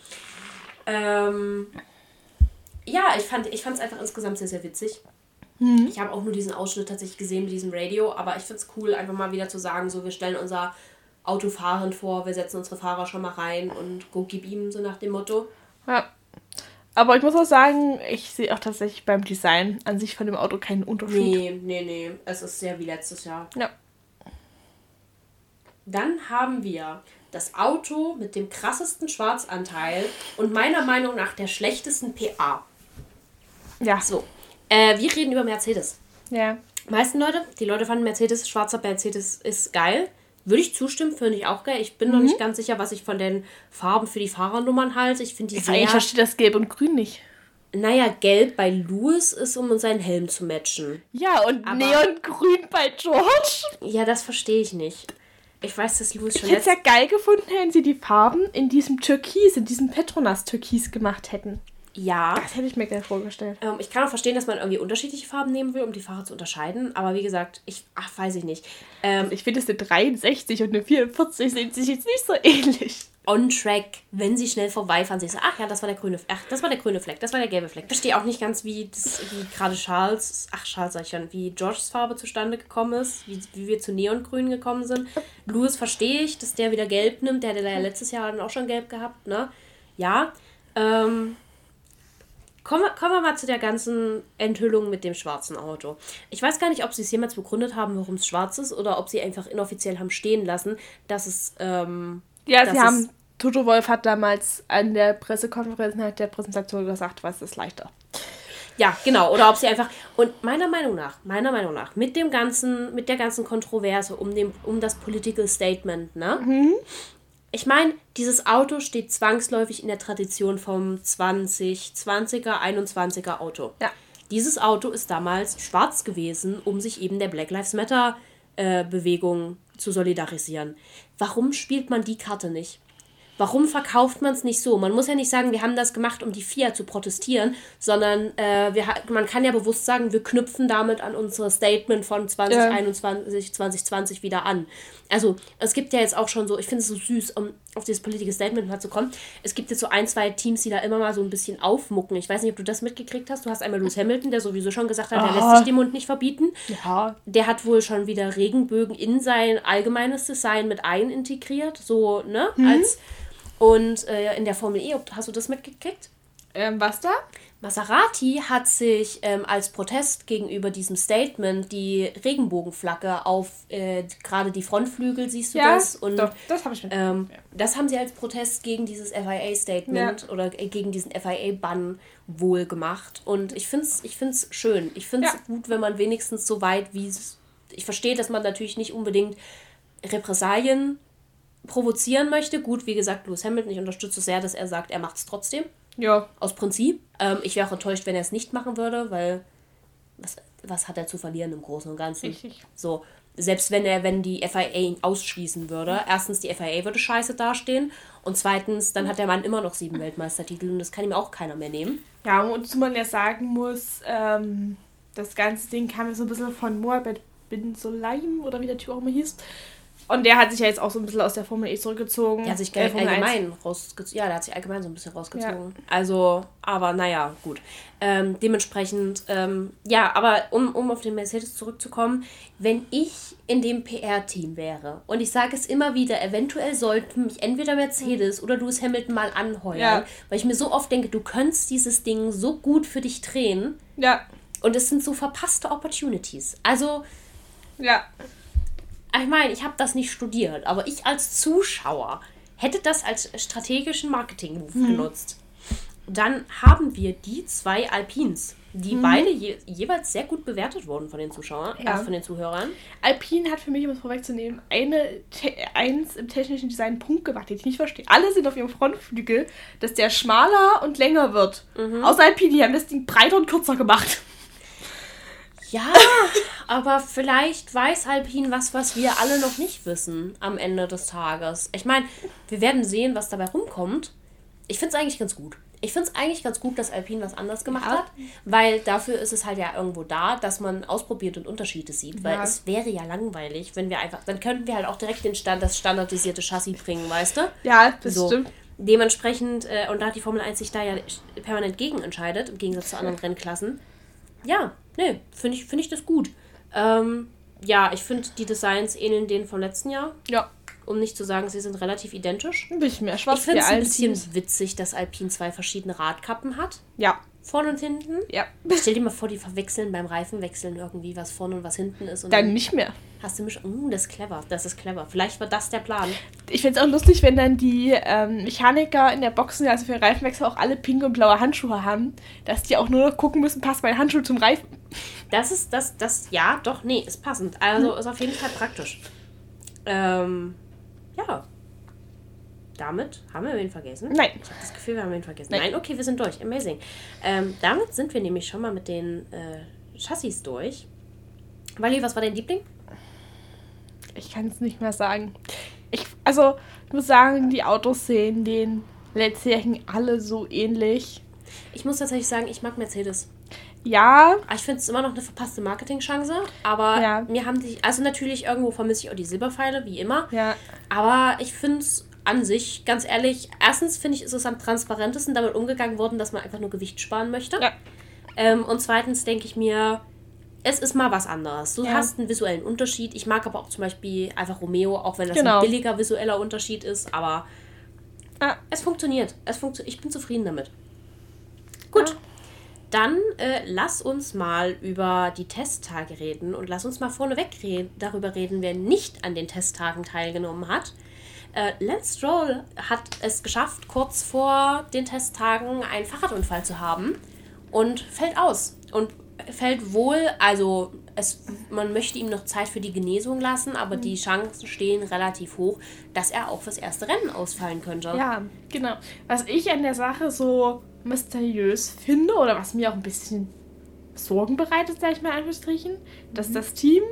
Ähm, ja, ich fand ich es einfach insgesamt sehr, sehr witzig. Ich habe auch nur diesen Ausschnitt tatsächlich gesehen mit diesem Radio, aber ich finde es cool, einfach mal wieder zu sagen, so wir stellen unser Auto fahrend vor, wir setzen unsere Fahrer schon mal rein und go gib ihm, so nach dem Motto. ja. Aber ich muss auch sagen, ich sehe auch tatsächlich beim Design an sich von dem Auto keinen Unterschied. Nee, nee, nee, es ist sehr wie letztes Jahr. Ja. Dann haben wir das Auto mit dem krassesten Schwarzanteil und meiner Meinung nach der schlechtesten PA. Ja. So, äh, wir reden über Mercedes. Ja. meisten Leute, die Leute fanden Mercedes, schwarzer Mercedes ist geil. Würde ich zustimmen, finde ich auch geil. Ich bin noch nicht ganz sicher, was ich von den Farben für die Fahrernummern halte. Ich finde die Ich sehr... verstehe das Gelb und Grün nicht. Naja, gelb bei Lewis ist, um seinen Helm zu matchen. Ja, und Aber- Neongrün bei George. Ja, das verstehe ich nicht. Ich weiß, dass Lewis schon Ich hätte es ja geil gefunden, wenn sie die Farben in diesem Türkis, in diesem Petronas-Türkis gemacht hätten. Ja. Das hätte ich mir geil vorgestellt. Ähm, ich kann auch verstehen, dass man irgendwie unterschiedliche Farben nehmen will, um die Fahrer zu unterscheiden. Aber wie gesagt, ich... Ach, weiß ich nicht. Ähm, Ich finde, es eine 63 und eine 44 sehen sich jetzt nicht so ähnlich. on track, wenn sie schnell vorbeifahren, siehst du, ach ja, das war der grüne, ach, das war der grüne Fleck, das war der gelbe Fleck. Ich verstehe auch nicht ganz, wie, das, wie gerade Charles, ach Charles sag ich schon, wie Georges Farbe zustande gekommen ist, wie, wie wir zu Neongrün gekommen sind. Louis verstehe ich, dass der wieder gelb nimmt, der hatte ja letztes Jahr dann auch schon gelb gehabt, ne? Ja. Ähm, Kommen wir, kommen wir mal zu der ganzen Enthüllung mit dem schwarzen Auto. Ich weiß gar nicht, ob sie es jemals begründet haben, warum es schwarz ist, oder ob sie einfach inoffiziell haben stehen lassen, dass es ähm, Ja, Das sie ist- haben. Toto Wolf hat damals an der Pressekonferenz nach der Präsentation gesagt, was ist leichter. Ja, genau. Oder ob sie einfach. Und meiner Meinung nach, meiner Meinung nach, mit dem ganzen, mit der ganzen Kontroverse um, dem, um das Political Statement, ne? Ich meine, dieses Auto steht zwangsläufig in der Tradition vom 2020er, 21er Auto. Ja. Dieses Auto ist damals schwarz gewesen, um sich eben der Black Lives Matter äh, Bewegung zu solidarisieren. Warum spielt man die Karte nicht? Warum verkauft man es nicht so? Man muss ja nicht sagen, wir haben das gemacht, um die FIA zu protestieren, sondern äh, wir, man kann ja bewusst sagen, wir knüpfen damit an unser Statement von 2021, 2020 wieder an. Also es gibt ja jetzt auch schon so, ich finde es so süß, um auf dieses politische Statement mal zu kommen. Es gibt jetzt so ein, zwei Teams, die da immer mal so ein bisschen aufmucken. Ich weiß nicht, ob du das mitgekriegt hast. Du hast einmal Lewis Hamilton, der sowieso schon gesagt hat, er lässt sich den Mund nicht verbieten. Ja. Der hat wohl schon wieder Regenbögen in sein allgemeines Design mit ein integriert, so, ne? Als, und äh, in der Formel E, hast du das mitgekriegt? Ähm, was da? Maserati hat sich ähm, als Protest gegenüber diesem Statement die Regenbogenflagge auf äh, gerade die Frontflügel, siehst du das? Und doch, das habe ich mit. ähm, das haben sie als Protest gegen dieses FIA-Statement oder äh, gegen diesen FIA-Bann wohl gemacht. Und ich finde es ich find's schön. Ich finde es Ja. gut, wenn man wenigstens so weit, wie. Ich verstehe, dass man natürlich nicht unbedingt Repressalien provozieren möchte. Gut, wie gesagt, Lewis Hamilton, ich unterstütze sehr, dass er sagt, er macht es trotzdem. ja. Aus Prinzip. Ähm, ich wäre auch enttäuscht, wenn er es nicht machen würde, weil was, was hat er zu verlieren im Großen und Ganzen? Richtig. So, selbst wenn er, wenn die FIA ihn ausschließen würde, erstens, die FIA würde scheiße dastehen und zweitens, dann hat der Mann immer noch sieben Weltmeistertitel und das kann ihm auch keiner mehr nehmen. Ja, und zu man ja sagen muss, ähm, das ganze Ding kam ja so ein bisschen von Moabed bin Solaim oder wie der Typ auch immer hieß. Und der hat sich ja jetzt auch so ein bisschen aus der Formel E zurückgezogen. Der hat sich Äh, Formel 1. allgemein rausgezogen. Ja, der hat sich allgemein so ein bisschen rausgezogen. Also, aber naja, gut. Ähm, dementsprechend, ähm, ja, aber um, um auf den Mercedes zurückzukommen, wenn ich in dem PR-Team wäre und ich sage es immer wieder, eventuell sollten mich entweder Mercedes oder Lewis Hamilton mal anheuern, Ja. weil ich mir so oft denke, du könntest dieses Ding so gut für dich drehen Ja, und es sind so verpasste Opportunities. Also, ja. Ich meine, ich habe das nicht studiert, aber ich als Zuschauer hätte das als strategischen Marketing-Move genutzt. Dann haben wir die zwei Alpins, die mhm. beide je, jeweils sehr gut bewertet wurden von den Zuschauern, ja. also von den Zuhörern. Alpin hat für mich, um es vorwegzunehmen, eine, eins im technischen Design Punkt gemacht, den ich nicht verstehe. Alle sind auf ihrem Frontflügel, dass der schmaler und länger wird. Mhm. Außer Alpin, die haben das Ding breiter und kürzer gemacht. Ja, <laughs> aber vielleicht weiß Alpin was, was wir alle noch nicht wissen am Ende des Tages. Ich meine, wir werden sehen, was dabei rumkommt. Ich finde es eigentlich ganz gut. Ich finde es eigentlich ganz gut, dass Alpine was anders gemacht ja. hat, weil dafür ist es halt ja irgendwo da, dass man ausprobiert und Unterschiede sieht. Weil ja. es wäre ja langweilig, wenn wir einfach, dann könnten wir halt auch direkt den Stand, das standardisierte Chassis bringen, weißt du? Ja, das so. stimmt. Dementsprechend, äh, und da hat die Formel 1 sich da ja permanent gegen entscheidet, im Gegensatz zu anderen Rennklassen. Ja, ne, finde ich, find ich das gut. Ähm, ja, ich finde, die Designs ähneln denen vom letzten Jahr. Ja um nicht zu sagen, sie sind relativ identisch. Ein bisschen mehr schwarz. Ich finde es ein bisschen witzig, dass Alpine zwei verschiedene Radkappen hat. Ja. Vorne und hinten. Ja. Stell dir mal vor, die verwechseln beim Reifenwechseln irgendwie, was vorne und was hinten ist. Und dann, dann nicht mehr. Hast du mich. Uh, das ist clever. Das ist clever. Vielleicht war das der Plan. Ich finde es auch lustig, wenn dann die ähm, Mechaniker in der Boxen, also für Reifenwechsel, auch alle pink und blaue Handschuhe haben, dass die auch nur noch gucken müssen, passt mein Handschuh zum Reifen. Das ist, das, das, ja, doch, nee, ist passend. Also hm. ist auf jeden Fall praktisch. Ähm, ja. Damit haben wir wen vergessen? Nein. Ich habe das Gefühl, wir haben wen vergessen. Nein, Nein okay, wir sind durch. Amazing. Ähm, damit sind wir nämlich schon mal mit den äh, Chassis durch. Wally, was war dein Liebling? Ich kann es nicht mehr sagen. Ich, also, ich muss sagen, die Autos sehen den letztjährigen alle so ähnlich. Ich muss tatsächlich sagen, ich mag Mercedes. Ja. Ah, ich finde es immer noch eine verpasste Marketingchance. Aber ja. mir haben die. Also natürlich irgendwo vermisse ich auch die Silberpfeile, wie immer. Ja. Aber ich finde es an sich, ganz ehrlich, erstens finde ich, ist es am transparentesten damit umgegangen worden, dass man einfach nur Gewicht sparen möchte. Ja. Ähm, und zweitens denke ich mir, es ist mal was anderes. Du ja. hast einen visuellen Unterschied. Ich mag aber auch zum Beispiel einfach Romeo, auch wenn das genau. ein billiger visueller Unterschied ist, aber ja. es funktioniert. Es funktio ich bin zufrieden damit. Gut. Ja. Dann äh, lass uns mal über die Testtage reden und lass uns mal vorneweg re darüber reden, wer nicht an den Testtagen teilgenommen hat. Äh, Lance Stroll hat es geschafft, kurz vor den Testtagen einen Fahrradunfall zu haben und fällt aus. Und fällt wohl, also es, man möchte ihm noch Zeit für die Genesung lassen, aber mhm. die Chancen stehen relativ hoch, dass er auch fürs erste Rennen ausfallen könnte. Ja, genau. Was ich an der Sache so mysteriös finde oder was mir auch ein bisschen Sorgen bereitet, sage ich mal Anführungsstrichen, dass mhm. das Team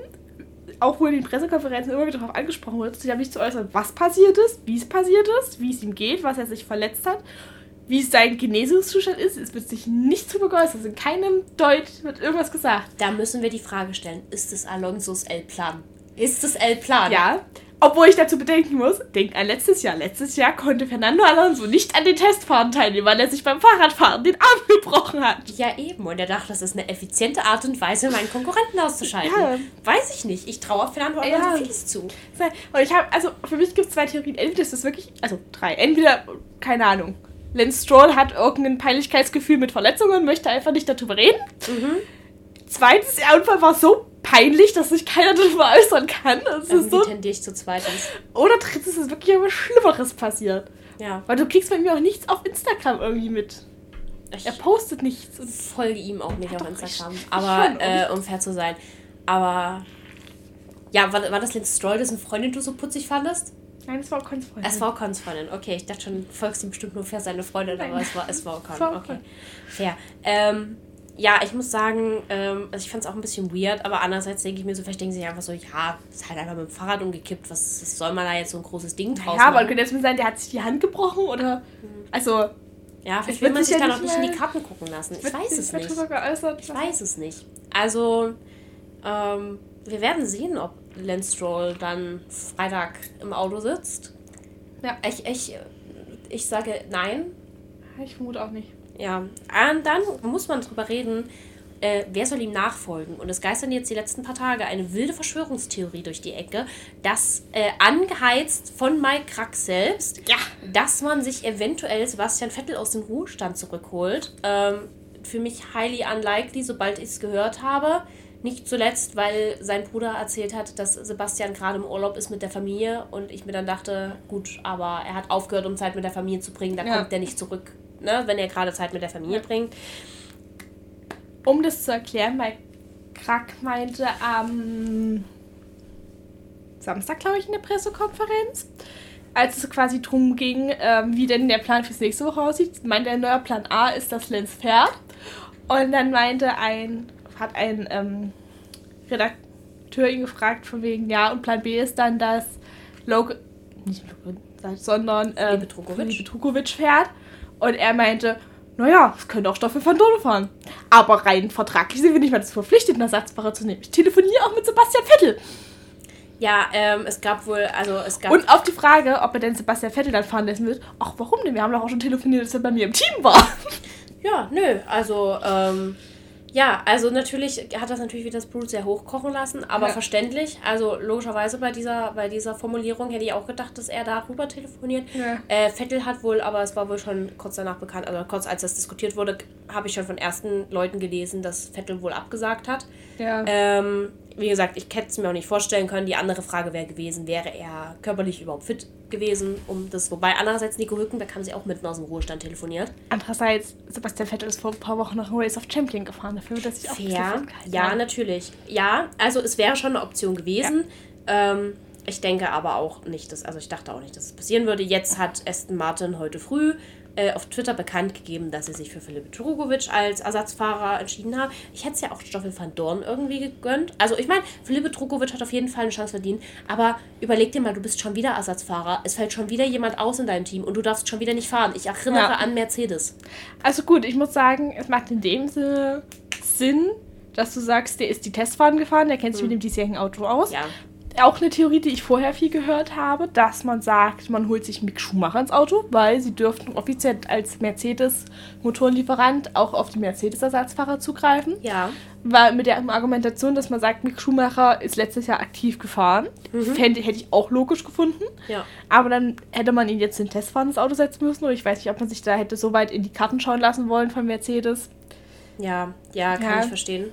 auch wohl in den Pressekonferenzen immer wieder darauf angesprochen wird, sich nicht zu äußern, was passiert ist, wie es passiert ist, wie es ihm geht, was er sich verletzt hat, wie es sein Genesungszustand ist. Es wird sich nicht zu begeistern. In keinem Deutsch wird irgendwas gesagt. Da müssen wir die Frage stellen: Ist es Alonsos L-Plan? Ist es L-Plan? Ja, obwohl ich dazu bedenken muss, denkt an letztes Jahr. Letztes Jahr konnte Fernando Alonso nicht an den Testfahren teilnehmen, weil er sich beim Fahrradfahren den Arm gebrochen hat. Ja, eben. Und er dachte, das ist eine effiziente Art und Weise, meinen Konkurrenten auszuschalten. Ja. Weiß ich nicht. Ich traue Fernando Alonso ja. vieles zu. Und ich habe, also für mich gibt es zwei Theorien. Entweder ist das wirklich, also drei. Entweder, keine Ahnung, Lance Stroll hat irgendein Peinlichkeitsgefühl mit Verletzungen, möchte einfach nicht darüber reden. Mhm. Zweitens, der Unfall war so peinlich, dass sich keiner darüber äußern kann. Das ist so tendiere ich zu zweitens. Oder drittens ist wirklich etwas Schlimmeres passiert. Ja. Weil du kriegst bei mir auch nichts auf Instagram irgendwie mit. Ich er postet nichts. Und folge ihm auch nicht auf Instagram. Ich, aber, äh, um fair zu sein. Aber, ja, war, war das Lance Stroll, dessen Freundin du so putzig fandest? Nein, es war Ocons Freundin. Es war Ocons Freundin. Okay, ich dachte schon, folgst ihm bestimmt nur für seine Freundin, Nein. aber es war, es war Ocon. Okay, fair. Ähm, ja, ich muss sagen, ähm, also ich fand es auch ein bisschen weird, aber andererseits denke ich mir so, vielleicht denken sie einfach so, ja, ist halt einfach mit dem Fahrrad umgekippt, was, was soll man da jetzt so ein großes Ding draus Ja, aber könnte jetzt sein, der hat sich die Hand gebrochen oder, mhm. also... Ja, vielleicht will man sich da noch nicht in die Karten gucken lassen. Ich weiß es nicht. Ich weiß es nicht. Also, ähm, wir werden sehen, ob Lance Stroll dann Freitag im Auto sitzt. Ja. Ich, ich, ich sage nein. Ich vermute auch nicht. Ja, und dann muss man drüber reden, äh, wer soll ihm nachfolgen? Und es geistern jetzt die letzten paar Tage eine wilde Verschwörungstheorie durch die Ecke, dass äh, angeheizt von Mike Krack selbst, ja. dass man sich eventuell Sebastian Vettel aus dem Ruhestand zurückholt. Ähm, für mich highly unlikely, sobald ich es gehört habe. Nicht zuletzt, weil sein Bruder erzählt hat, dass Sebastian gerade im Urlaub ist mit der Familie und ich mir dann dachte, gut, aber er hat aufgehört, um Zeit mit der Familie zu bringen, da ja. kommt der nicht zurück ne, wenn er gerade Zeit mit der Familie bringt. Um das zu erklären, weil Krack meinte am Samstag, glaube ich, in der Pressekonferenz, als es quasi drum ging, ähm, wie denn der Plan fürs nächste Woche aussieht, meinte er, neuer Plan A ist, dass Lenz fährt. Und dann meinte ein, hat ein ähm, Redakteur ihn gefragt, von wegen, ja, und Plan B ist dann, dass Logan, nicht Logan, sondern ähm, Petrukovic fährt. Und er meinte, naja, es könnte auch Stoffel van Dorn fahren. Aber rein vertraglich sind wir nicht mehr dazu verpflichtet, einen Ersatzfahrer zu nehmen. Ich telefoniere auch mit Sebastian Vettel. Ja, ähm, es gab wohl, also es gab. Und auf die Frage, ob er denn Sebastian Vettel dann fahren lassen wird, ach, warum denn? Wir haben doch auch schon telefoniert, dass er bei mir im Team war. Ja, nö, also, ähm, ja, also natürlich hat das natürlich wieder das Blut sehr hochkochen lassen, aber ja. verständlich. Also logischerweise bei dieser, bei dieser Formulierung hätte ich auch gedacht, dass er darüber telefoniert. Ja. Äh, Vettel hat wohl, aber es war wohl schon kurz danach bekannt, also kurz als das diskutiert wurde, habe ich schon von ersten Leuten gelesen, dass Vettel wohl abgesagt hat. Ja. Ähm, wie gesagt, ich hätte es mir auch nicht vorstellen können. Die andere Frage wäre gewesen, wäre er körperlich überhaupt fit gewesen, um das. Wobei andererseits Nico Hülkenberg haben sie auch mitten aus dem Ruhestand telefoniert. Andererseits, Sebastian Vettel ist vor ein paar Wochen nach Race of Champion gefahren, dafür wird er sich auch Fair. Ja, natürlich. Ja, also es wäre schon eine Option gewesen. Ja. Ähm, ich denke aber auch nicht, dass, also ich dachte auch nicht, dass es passieren würde. Jetzt hat Aston Martin heute früh äh, auf Twitter bekannt gegeben, dass sie sich für Philipp Drugovic als Ersatzfahrer entschieden haben. Ich hätte es ja auch Stoffel van Dorn irgendwie gegönnt. Also ich meine, Philipp Drugovic hat auf jeden Fall eine Chance verdient, aber überleg dir mal, du bist schon wieder Ersatzfahrer. Es fällt schon wieder jemand aus in deinem Team und du darfst schon wieder nicht fahren. Ich erinnere ja. an Mercedes. Also gut, ich muss sagen, es macht in dem Sinne Sinn, dass du sagst, der ist die Testfahren gefahren, der kennt sich hm. mit dem diesjährigen Auto aus. Ja auch eine Theorie, die ich vorher viel gehört habe, dass man sagt, man holt sich Mick Schumacher ins Auto, weil sie dürften offiziell als Mercedes-Motorenlieferant auch auf die Mercedes-Ersatzfahrer zugreifen. Ja. Weil mit der Argumentation, dass man sagt, Mick Schumacher ist letztes Jahr aktiv gefahren, mhm. Fände, hätte ich auch logisch gefunden. Ja. Aber dann hätte man ihn jetzt in Testfahren ins Auto setzen müssen oder ich weiß nicht, ob man sich da hätte so weit in die Karten schauen lassen wollen von Mercedes. Ja, ja, kann ja. ich verstehen.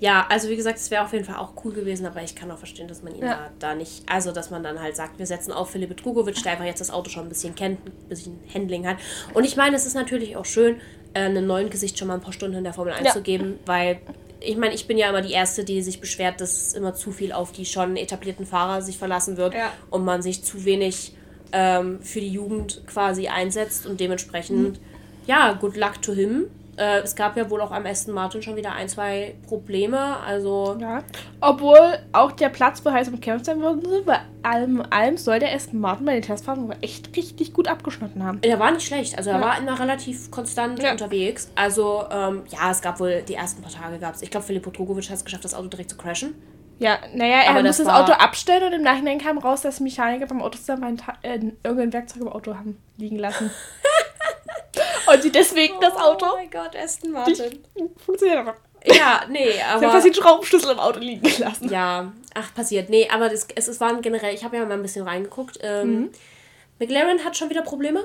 Ja, also wie gesagt, es wäre auf jeden Fall auch cool gewesen, aber ich kann auch verstehen, dass man ihn ja. da, nicht, also dass man dann halt sagt, wir setzen auf Philipp Drugovic, der einfach jetzt das Auto schon ein bisschen kennt, ein bisschen Handling hat. Und ich meine, es ist natürlich auch schön, äh, einem neuen Gesicht schon mal ein paar Stunden in der Formel 1 ja. zu geben, weil ich meine, ich bin ja immer die Erste, die sich beschwert, dass immer zu viel auf die schon etablierten Fahrer sich verlassen wird ja. und man sich zu wenig ähm, für die Jugend quasi einsetzt und dementsprechend, mhm. ja, good luck to him. Äh, es gab ja wohl auch am Aston Martin schon wieder ein, zwei Probleme. Also. Ja. Obwohl auch der Platz bei heiß umkämpft sein würde, bei allem, allem soll der Aston Martin bei den Testfahrten echt richtig gut abgeschnitten haben. Der war nicht schlecht. Also er ja. war immer relativ konstant ja. unterwegs. Also, ähm, ja, es gab wohl die ersten paar Tage gab es. Ich glaube, Filip Potrogovic hat es geschafft, das Auto direkt zu crashen. Ja, naja, er Aber musste das, das Auto abstellen und im Nachhinein kam raus, dass Mechaniker beim Autozusammenhang äh, irgendein Werkzeug im Auto haben liegen lassen. <laughs> Und sie deswegen oh das Auto. Oh mein Gott, Aston Martin. Funktioniert aber. Ja, nee, aber. Sie haben fast den Schraubenschlüssel im Auto liegen gelassen. Ja, ach, passiert. Nee, aber das, es, es waren generell, ich habe ja mal ein bisschen reingeguckt. Ähm, mhm. McLaren hat schon wieder Probleme.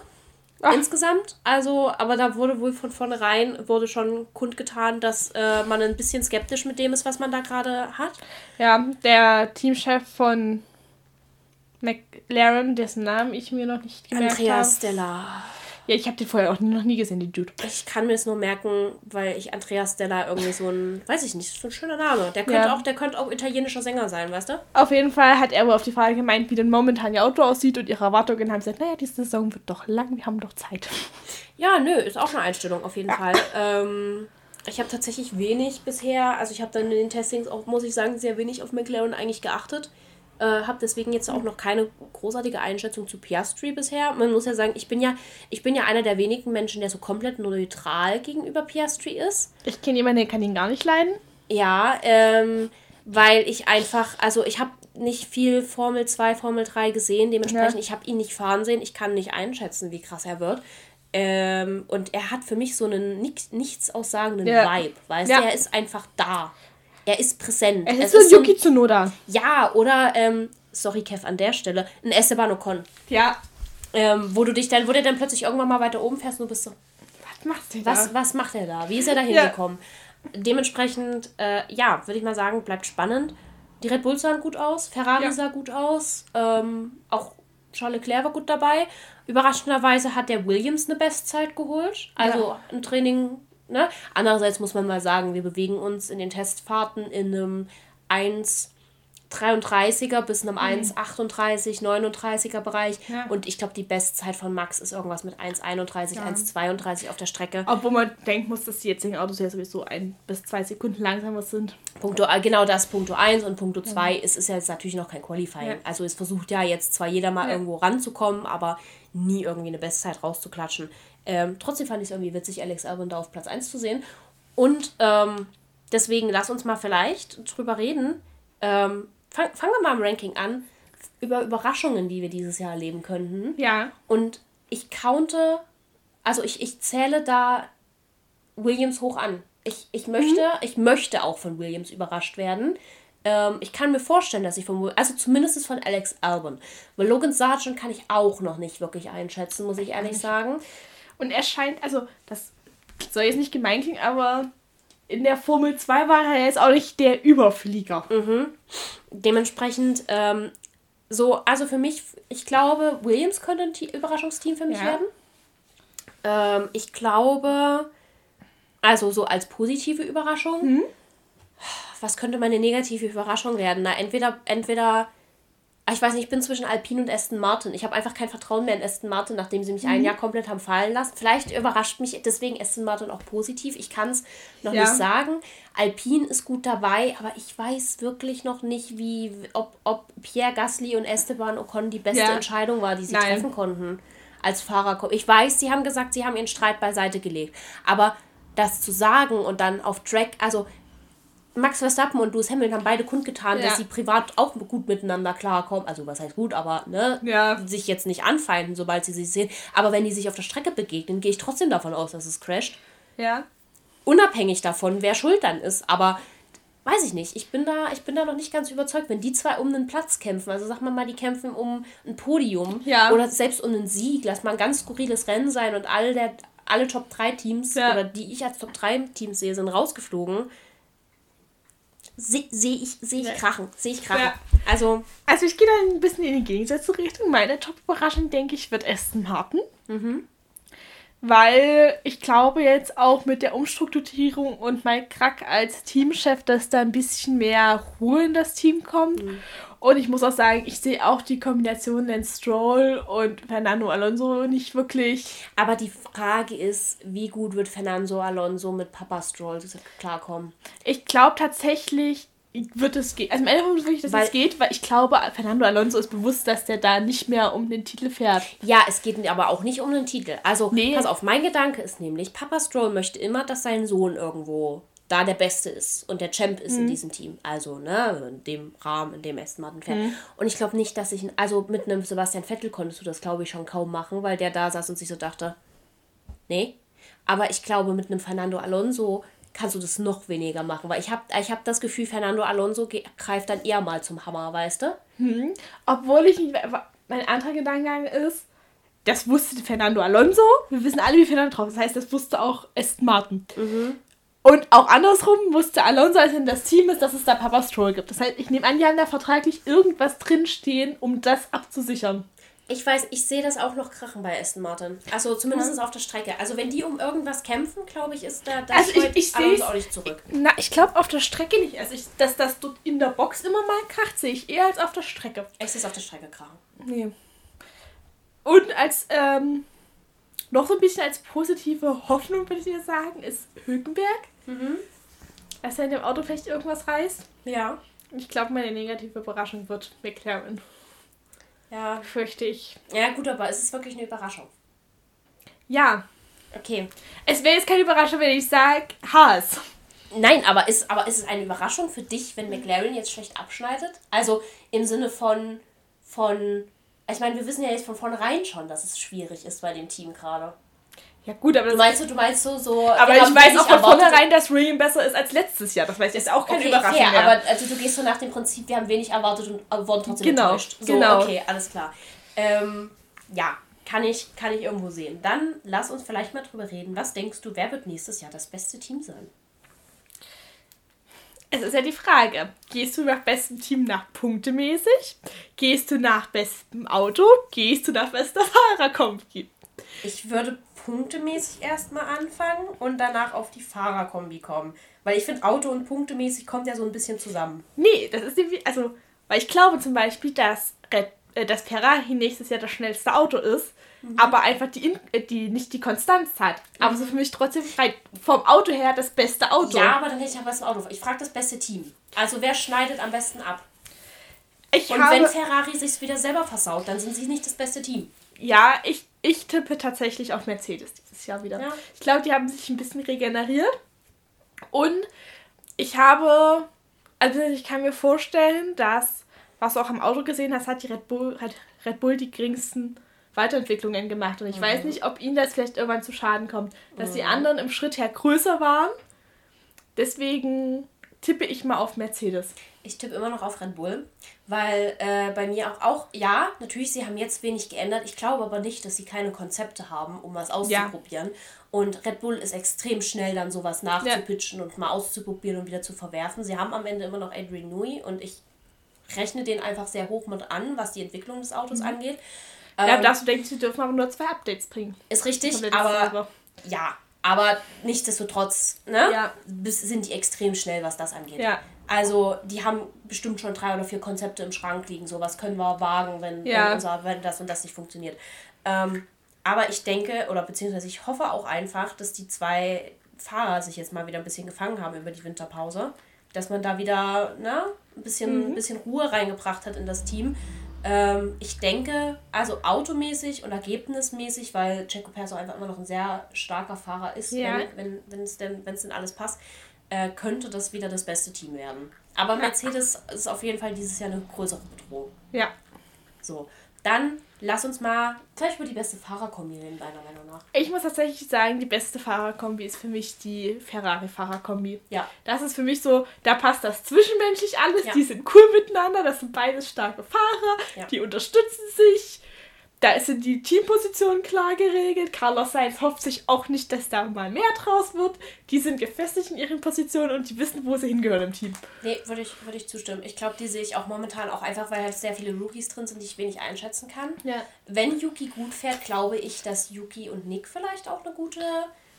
Ach. Insgesamt. Also, aber da wurde wohl von vornherein wurde schon kundgetan, dass äh, man ein bisschen skeptisch mit dem ist, was man da gerade hat. Ja, der Teamchef von McLaren, dessen Namen ich mir noch nicht gemerkt habe. Andreas Stella. Ja, ich habe den vorher auch noch nie gesehen, den Dude. Ich kann mir das nur merken, weil ich Andreas Stella irgendwie so ein, weiß ich nicht, so ein schöner Name. Der könnte, ja. auch, der könnte auch italienischer Sänger sein, weißt du? Auf jeden Fall hat er wohl auf die Frage gemeint, wie denn momentan ihr Auto aussieht und ihre Erwartungen haben gesagt, naja, diese Saison wird doch lang, wir haben doch Zeit. Ja, nö, ist auch eine Einstellung auf jeden ja. Fall. Ähm, ich habe tatsächlich wenig bisher, also ich habe dann in den Testings auch, muss ich sagen, sehr wenig auf McLaren eigentlich geachtet. Äh, habe deswegen jetzt auch noch keine großartige Einschätzung zu Piastri bisher. Man muss ja sagen, ich bin ja, ich bin ja einer der wenigen Menschen, der so komplett neutral gegenüber Piastri ist. Ich kenne jemanden, der kann ihn gar nicht leiden. Ja, ähm, weil ich einfach, also ich habe nicht viel Formel 2, Formel 3 gesehen, dementsprechend, ja. ich habe ihn nicht fahren sehen, ich kann nicht einschätzen, wie krass er wird. Ähm, und er hat für mich so einen nichts, nichts aussagenden ja. Vibe, weißt ja. du, er ist einfach da er ist präsent. Er ist so ein Yuki Tsunoda. Ja, oder, ähm, sorry Kev an der Stelle, ein Esteban Ocon. Ja. Ähm, wo du dich dann, wo der dann plötzlich irgendwann mal weiter oben fährst und du bist so, was macht der was, da? Was macht er da? Wie ist er da hingekommen? Ja. Dementsprechend, äh, ja, würde ich mal sagen, bleibt spannend. Die Red Bulls sahen gut aus, Ferrari ja. sah gut aus, ähm, auch Charles Leclerc war gut dabei. Überraschenderweise hat der Williams eine Bestzeit geholt. Also ja. ein Training, ne? Andererseits muss man mal sagen, wir bewegen uns in den Testfahrten in einem 1 33er bis einem mhm. 1,38, 39er Bereich. Ja. Und ich glaube, die Bestzeit von Max ist irgendwas mit 1,31, ja. 1,32 auf der Strecke. Obwohl man denken muss, dass die jetzigen Autos ja sowieso ein bis zwei Sekunden langsamer sind. Punkto, äh, genau das, Punkto 1 und Punkto 2 ja. ist, ist ja jetzt natürlich noch kein Qualifying. Ja. Also es versucht ja jetzt zwar jeder mal irgendwo ranzukommen, aber nie irgendwie eine Bestzeit rauszuklatschen. Ähm, trotzdem fand ich es irgendwie witzig, Alex Albon da auf Platz 1 zu sehen. Und ähm, deswegen lass uns mal vielleicht drüber reden, ähm, fang, fangen wir mal im Ranking an, über Überraschungen, die wir dieses Jahr erleben könnten. Ja. Und ich counte, also ich, ich zähle da Williams hoch an. Ich, ich, möchte, mhm. ich möchte auch von Williams überrascht werden. Ähm, ich kann mir vorstellen, dass ich von, also zumindest von Alex Albon. Weil Logan Sargent kann ich auch noch nicht wirklich einschätzen, muss ich ehrlich sagen. Und er scheint, also das soll jetzt nicht gemein klingen, aber in der Formel 2 war er jetzt auch nicht der Überflieger. Mhm. Dementsprechend, ähm, so, also für mich, ich glaube, Williams könnte ein Überraschungsteam für mich ja. werden. Ähm, ich glaube, also so als positive Überraschung. Mhm. Was könnte meine negative Überraschung werden? Na, entweder, entweder ich weiß nicht, ich bin zwischen Alpine und Aston Martin. Ich habe einfach kein Vertrauen mehr in Aston Martin, nachdem sie mich mhm. ein Jahr komplett haben fallen lassen. Vielleicht überrascht mich deswegen Aston Martin auch positiv. Ich kann es noch ja. nicht sagen. Alpine ist gut dabei, aber ich weiß wirklich noch nicht, wie, ob, ob Pierre Gasly und Esteban Ocon die beste ja. Entscheidung war, die sie Nein. treffen konnten als Fahrer. Ich weiß, sie haben gesagt, sie haben ihren Streit beiseite gelegt. Aber das zu sagen und dann auf Track, also Max Verstappen und Lewis Hamilton haben beide kundgetan, ja. dass sie privat auch gut miteinander klarkommen. Also was heißt gut, aber ne, ja. sich jetzt nicht anfeinden, sobald sie sich sehen. Aber wenn die sich auf der Strecke begegnen, gehe ich trotzdem davon aus, dass es crasht. Ja. Unabhängig davon, wer schuld dann ist. Aber weiß ich nicht. Ich bin da, ich bin da noch nicht ganz überzeugt, wenn die zwei um einen Platz kämpfen. Also sag mal mal, die kämpfen um ein Podium ja. oder selbst um einen Sieg. Lass mal ein ganz skurriles Rennen sein und all der, alle Top 3 Teams ja. oder die ich als Top 3 Teams sehe, sind rausgeflogen sehe seh ich, seh ich krachen. Sehe ich krachen. Ja. Also, also ich gehe da ein bisschen in die gegensätzliche Richtung. Meine Top-Überraschung, denke ich, wird Aston Martin. Mhm. Weil ich glaube jetzt auch mit der Umstrukturierung und Mike Krack als Teamchef, dass da ein bisschen mehr Ruhe in das Team kommt. Mhm. Und ich muss auch sagen, ich sehe auch die Kombination Lance Stroll und Fernando Alonso nicht wirklich. Aber die Frage ist, wie gut wird Fernando Alonso mit Papa Stroll klarkommen? Ich glaube tatsächlich, wird es gehen. Also, meine Hoffnung wirklich, dass weil, es geht, weil ich glaube, Fernando Alonso ist bewusst, dass der da nicht mehr um den Titel fährt. Ja, es geht aber auch nicht um den Titel. Also, nee. pass auf, mein Gedanke ist nämlich, Papa Stroll möchte immer, dass sein Sohn irgendwo da der Beste ist und der Champ ist mhm. in diesem Team. Also, ne, in dem Rahmen, in dem Aston Martin fährt. Mhm. Und ich glaube nicht, dass ich, also mit einem Sebastian Vettel konntest du das, glaube ich, schon kaum machen, weil der da saß und sich so dachte, nee. Aber ich glaube, mit einem Fernando Alonso kannst du das noch weniger machen, weil ich habe ich hab das Gefühl, Fernando Alonso greift dann eher mal zum Hammer, weißt du? Mhm. Obwohl ich nicht, mein anderer Gedankengang ist, das wusste Fernando Alonso. Wir wissen alle, wie Fernando drauf ist. Das heißt, das wusste auch Aston Martin. Mhm. Und auch andersrum wusste Alonso, als er in das Team ist, dass es da Papa Stroll gibt. Das heißt, ich nehme an, die haben da vertraglich irgendwas drinstehen, um das abzusichern. Ich weiß, ich sehe das auch noch krachen bei Aston Martin. Also zumindest ja. auf der Strecke. Also wenn die um irgendwas kämpfen, glaube ich, ist da, da also ich, ich Alonso auch nicht zurück. Na, ich glaube auf der Strecke nicht. Also ich, dass das dort in der Box immer mal kracht, sehe ich eher als auf der Strecke. Ich sehe es auf der Strecke krachen. Nee. Und als ähm, noch so ein bisschen als positive Hoffnung, würde ich dir sagen, ist Hülkenberg. Mhm. Dass er in dem Auto vielleicht irgendwas reißt. Ja. Ich glaube, meine negative Überraschung wird McLaren. Ja. Fürchte ich. Ja, gut, aber es ist wirklich eine Überraschung. Ja. Okay. Es wäre jetzt keine Überraschung, wenn ich sage Haas. Nein, aber ist, aber ist es eine Überraschung für dich, wenn McLaren jetzt schlecht abschneidet? Also im Sinne von, von ich meine, wir wissen ja jetzt von vornherein schon, dass es schwierig ist bei dem Team gerade. Ja gut, aber du meinst du, meinst so so. Aber ich weiß auch von vornherein, dass William besser ist als letztes Jahr. Das weiß ich jetzt auch keine okay, Überraschung fair, mehr. aber also du gehst so nach dem Prinzip, wir haben wenig erwartet und wurden trotzdem genau, enttäuscht. So, genau. Okay, alles klar. Ähm, ja, kann ich, kann ich irgendwo sehen. Dann lass uns vielleicht mal drüber reden. Was denkst du, wer wird nächstes Jahr das beste Team sein? Es ist ja die Frage, gehst du nach bestem Team nach punktemäßig? Gehst du nach bestem Auto? Gehst du nach bester Fahrerkombi? Ich würde punktemäßig erstmal anfangen und danach auf die Fahrerkombi kommen. Weil ich finde, Auto und punktemäßig kommt ja so ein bisschen zusammen. Nee, das ist irgendwie, also, weil ich glaube zum Beispiel, dass, äh, dass Ferrari nächstes Jahr das schnellste Auto ist, mhm. aber einfach die, äh, die nicht die Konstanz hat. Aber so für mich trotzdem rein, vom Auto her das beste Auto. Ja, aber dann hätte ich ja was Auto. Ich frage das beste Team. Also wer schneidet am besten ab? Ich und habe, wenn Ferrari sich wieder selber versaut, dann sind sie nicht das beste Team. Ja, ich, ich tippe tatsächlich auf Mercedes dieses Jahr wieder. Ja. Ich glaube, die haben sich ein bisschen regeneriert. Und ich habe, also ich kann mir vorstellen, dass, was du auch im Auto gesehen hast, hat die Red Bull, hat Red Bull die geringsten Weiterentwicklungen gemacht. Und ich mhm. weiß nicht, ob ihnen das vielleicht irgendwann zu Schaden kommt, dass mhm. die anderen im Schritt her größer waren. Deswegen tippe ich mal auf Mercedes. Ich tippe immer noch auf Red Bull, weil äh, bei mir auch, auch, ja, natürlich, sie haben jetzt wenig geändert. Ich glaube aber nicht, dass sie keine Konzepte haben, um was auszuprobieren. Ja. Und Red Bull ist extrem schnell, dann sowas nachzupitchen ja. und mal auszuprobieren und wieder zu verwerfen. Sie haben am Ende immer noch Adrian Newey und ich rechne den einfach sehr hoch mit an, was die Entwicklung des Autos mhm. angeht. Ja, ähm, darfst du denken, sie dürfen aber nur zwei Updates bringen. Ist richtig, aber ja, aber nichtsdestotrotz ne, ja. sind die extrem schnell, was das angeht. Ja. Also die haben bestimmt schon drei oder vier Konzepte im Schrank liegen. So was können wir wagen, wenn, ja. wenn, unser, wenn das und das nicht funktioniert. Ähm, aber ich denke, oder beziehungsweise ich hoffe auch einfach, dass die zwei Fahrer sich jetzt mal wieder ein bisschen gefangen haben über die Winterpause. Dass man da wieder ne, ein bisschen, mhm. bisschen Ruhe reingebracht hat in das Team. Ähm, ich denke, also automäßig und ergebnismäßig, weil Checo Perso einfach immer noch ein sehr starker Fahrer ist, ja. wenn, wenn es denn, wenn's denn alles passt, äh, könnte das wieder das beste Team werden. Aber Mercedes ist auf jeden Fall dieses Jahr eine größere Bedrohung. Ja. So, dann lass uns mal vielleicht über die beste Fahrerkombi reden, deiner Meinung nach. Ich muss tatsächlich sagen, die beste Fahrerkombi ist für mich die Ferrari-Fahrerkombi. Ja. Das ist für mich so, da passt das zwischenmenschlich alles, ja. die sind cool miteinander, das sind beides starke Fahrer, ja. die unterstützen sich da sind die Teampositionen klar geregelt. Carlos Sainz hofft sich auch nicht, dass da mal mehr draus wird. Die sind gefestigt in ihren Positionen und die wissen, wo sie hingehören im Team. Nee, würde ich, würd ich zustimmen. Ich glaube, die sehe ich auch momentan auch einfach, weil halt sehr viele Rookies drin sind, die ich wenig einschätzen kann. Ja. Wenn Yuki gut fährt, glaube ich, dass Yuki und Nick vielleicht auch eine gute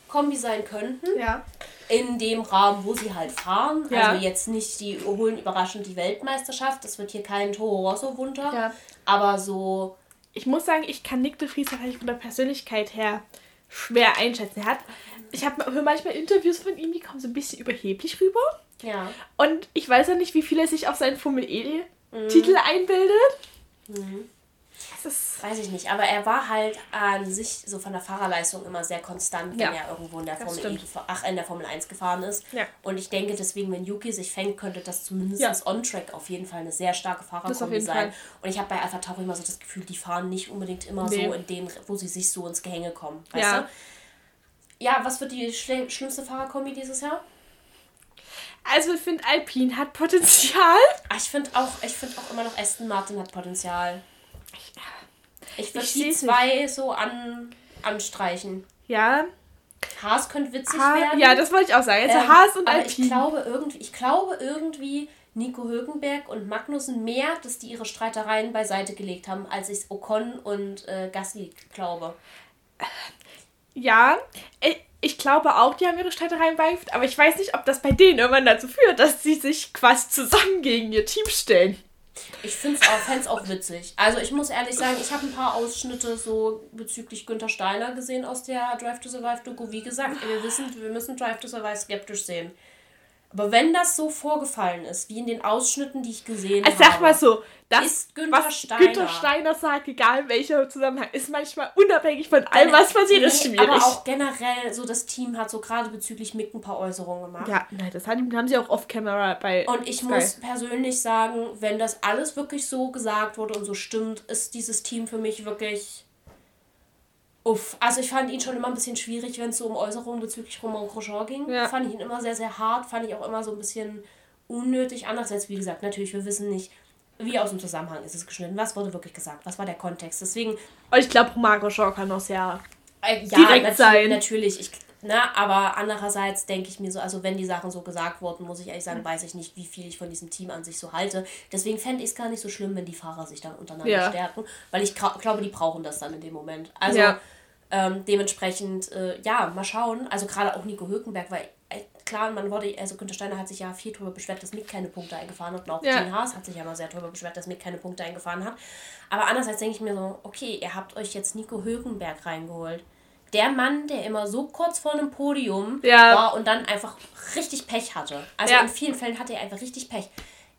Kombi sein könnten. Ja. In dem Rahmen, wo sie halt fahren. Ja. Also jetzt nicht, die holen überraschend die Weltmeisterschaft. Das wird hier kein Toro Rosso Wunder. Ja. Aber so ich muss sagen, ich kann Nick de Vries tatsächlich von der Persönlichkeit her schwer einschätzen. Er hat, ich habe manchmal Interviews von ihm, die kommen so ein bisschen überheblich rüber. Ja. Und ich weiß ja nicht, wie viel er sich auf seinen Formel E-Titel mhm. einbildet. Mhm. Weiß ich nicht, aber er war halt an sich so von der Fahrerleistung immer sehr konstant, wenn ja. er irgendwo in der Formel, e, ach, in der Formel 1 gefahren ist. Ja. Und ich denke deswegen, wenn Yuki sich fängt, könnte das zumindest ja. on-track auf jeden Fall eine sehr starke Fahrerkombi sein. Fall. Und ich habe bei Alpha Tauri immer so das Gefühl, die fahren nicht unbedingt immer nee. so in dem, wo sie sich so ins Gehänge kommen. Weißt ja. du? Ja, was wird die schlimmste Fahrerkombi dieses Jahr? Also ich finde Alpine hat Potenzial. Ah, ich finde auch, find auch immer noch Aston Martin hat Potenzial. Ich würde die zwei nicht. so an, anstreichen. Ja. Haas könnte witzig ha werden. Ja, das wollte ich auch sagen. Also ähm, Haas und aber Ich glaube, irgendwie, ich glaube irgendwie, Nico Hülkenberg und Magnussen mehr, dass die ihre Streitereien beiseite gelegt haben, als ich Ocon und äh, Gasly glaube. Ja, ich glaube auch, die haben ihre Streitereien beigefügt, aber ich weiß nicht, ob das bei denen irgendwann dazu führt, dass sie sich quasi zusammen gegen ihr Team stellen. Ich finde es auch, auch witzig. Also ich muss ehrlich sagen, ich habe ein paar Ausschnitte so bezüglich Günther Steiner gesehen aus der Drive to Survive Doku. Wie gesagt, wir wissen, wir müssen Drive to Survive skeptisch sehen. Aber wenn das so vorgefallen ist, wie in den Ausschnitten, die ich gesehen also habe. Sag mal so, das ist Günther was Steiner. Günther Steiner sagt, egal welcher Zusammenhang, ist manchmal unabhängig von allem, was passiert, ist schwierig. Aber auch generell, so das Team hat so gerade bezüglich Mick ein paar Äußerungen gemacht. Ja, nein, das haben sie auch off-camera bei. Und ich Sky. muss persönlich sagen, wenn das alles wirklich so gesagt wurde und so stimmt, ist dieses Team für mich wirklich Uff, also ich fand ihn schon immer ein bisschen schwierig, wenn es so um Äußerungen bezüglich Romain Grosjean ging. Ja. Fand ich ihn immer sehr, sehr hart, fand ich auch immer so ein bisschen unnötig. Andererseits, wie gesagt, natürlich, wir wissen nicht, wie aus dem Zusammenhang ist es geschnitten, was wurde wirklich gesagt, was war der Kontext. Deswegen. ich glaube, Romain Grosjean kann auch sehr äh, ja, direkt nat sein. Natürlich, ich, Na, aber andererseits denke ich mir so, also wenn die Sachen so gesagt wurden, muss ich ehrlich sagen, weiß ich nicht, wie viel ich von diesem Team an sich so halte. Deswegen fände ich es gar nicht so schlimm, wenn die Fahrer sich dann untereinander ja. stärken, weil ich glaube, die brauchen das dann in dem Moment. Also ja. ähm, dementsprechend, äh, ja, mal schauen. Also gerade auch Nico Hülkenberg, weil äh, klar, man wurde, also Günther Steiner hat sich ja viel darüber beschwert, dass Mick keine Punkte eingefahren hat. Und auch ja. Gene Haas hat sich ja mal sehr darüber beschwert, dass Mick keine Punkte eingefahren hat. Aber andererseits denke ich mir so, okay, ihr habt euch jetzt Nico Hülkenberg reingeholt der Mann, der immer so kurz vor einem Podium ja. war und dann einfach richtig Pech hatte. Also ja. in vielen Fällen hatte er einfach richtig Pech.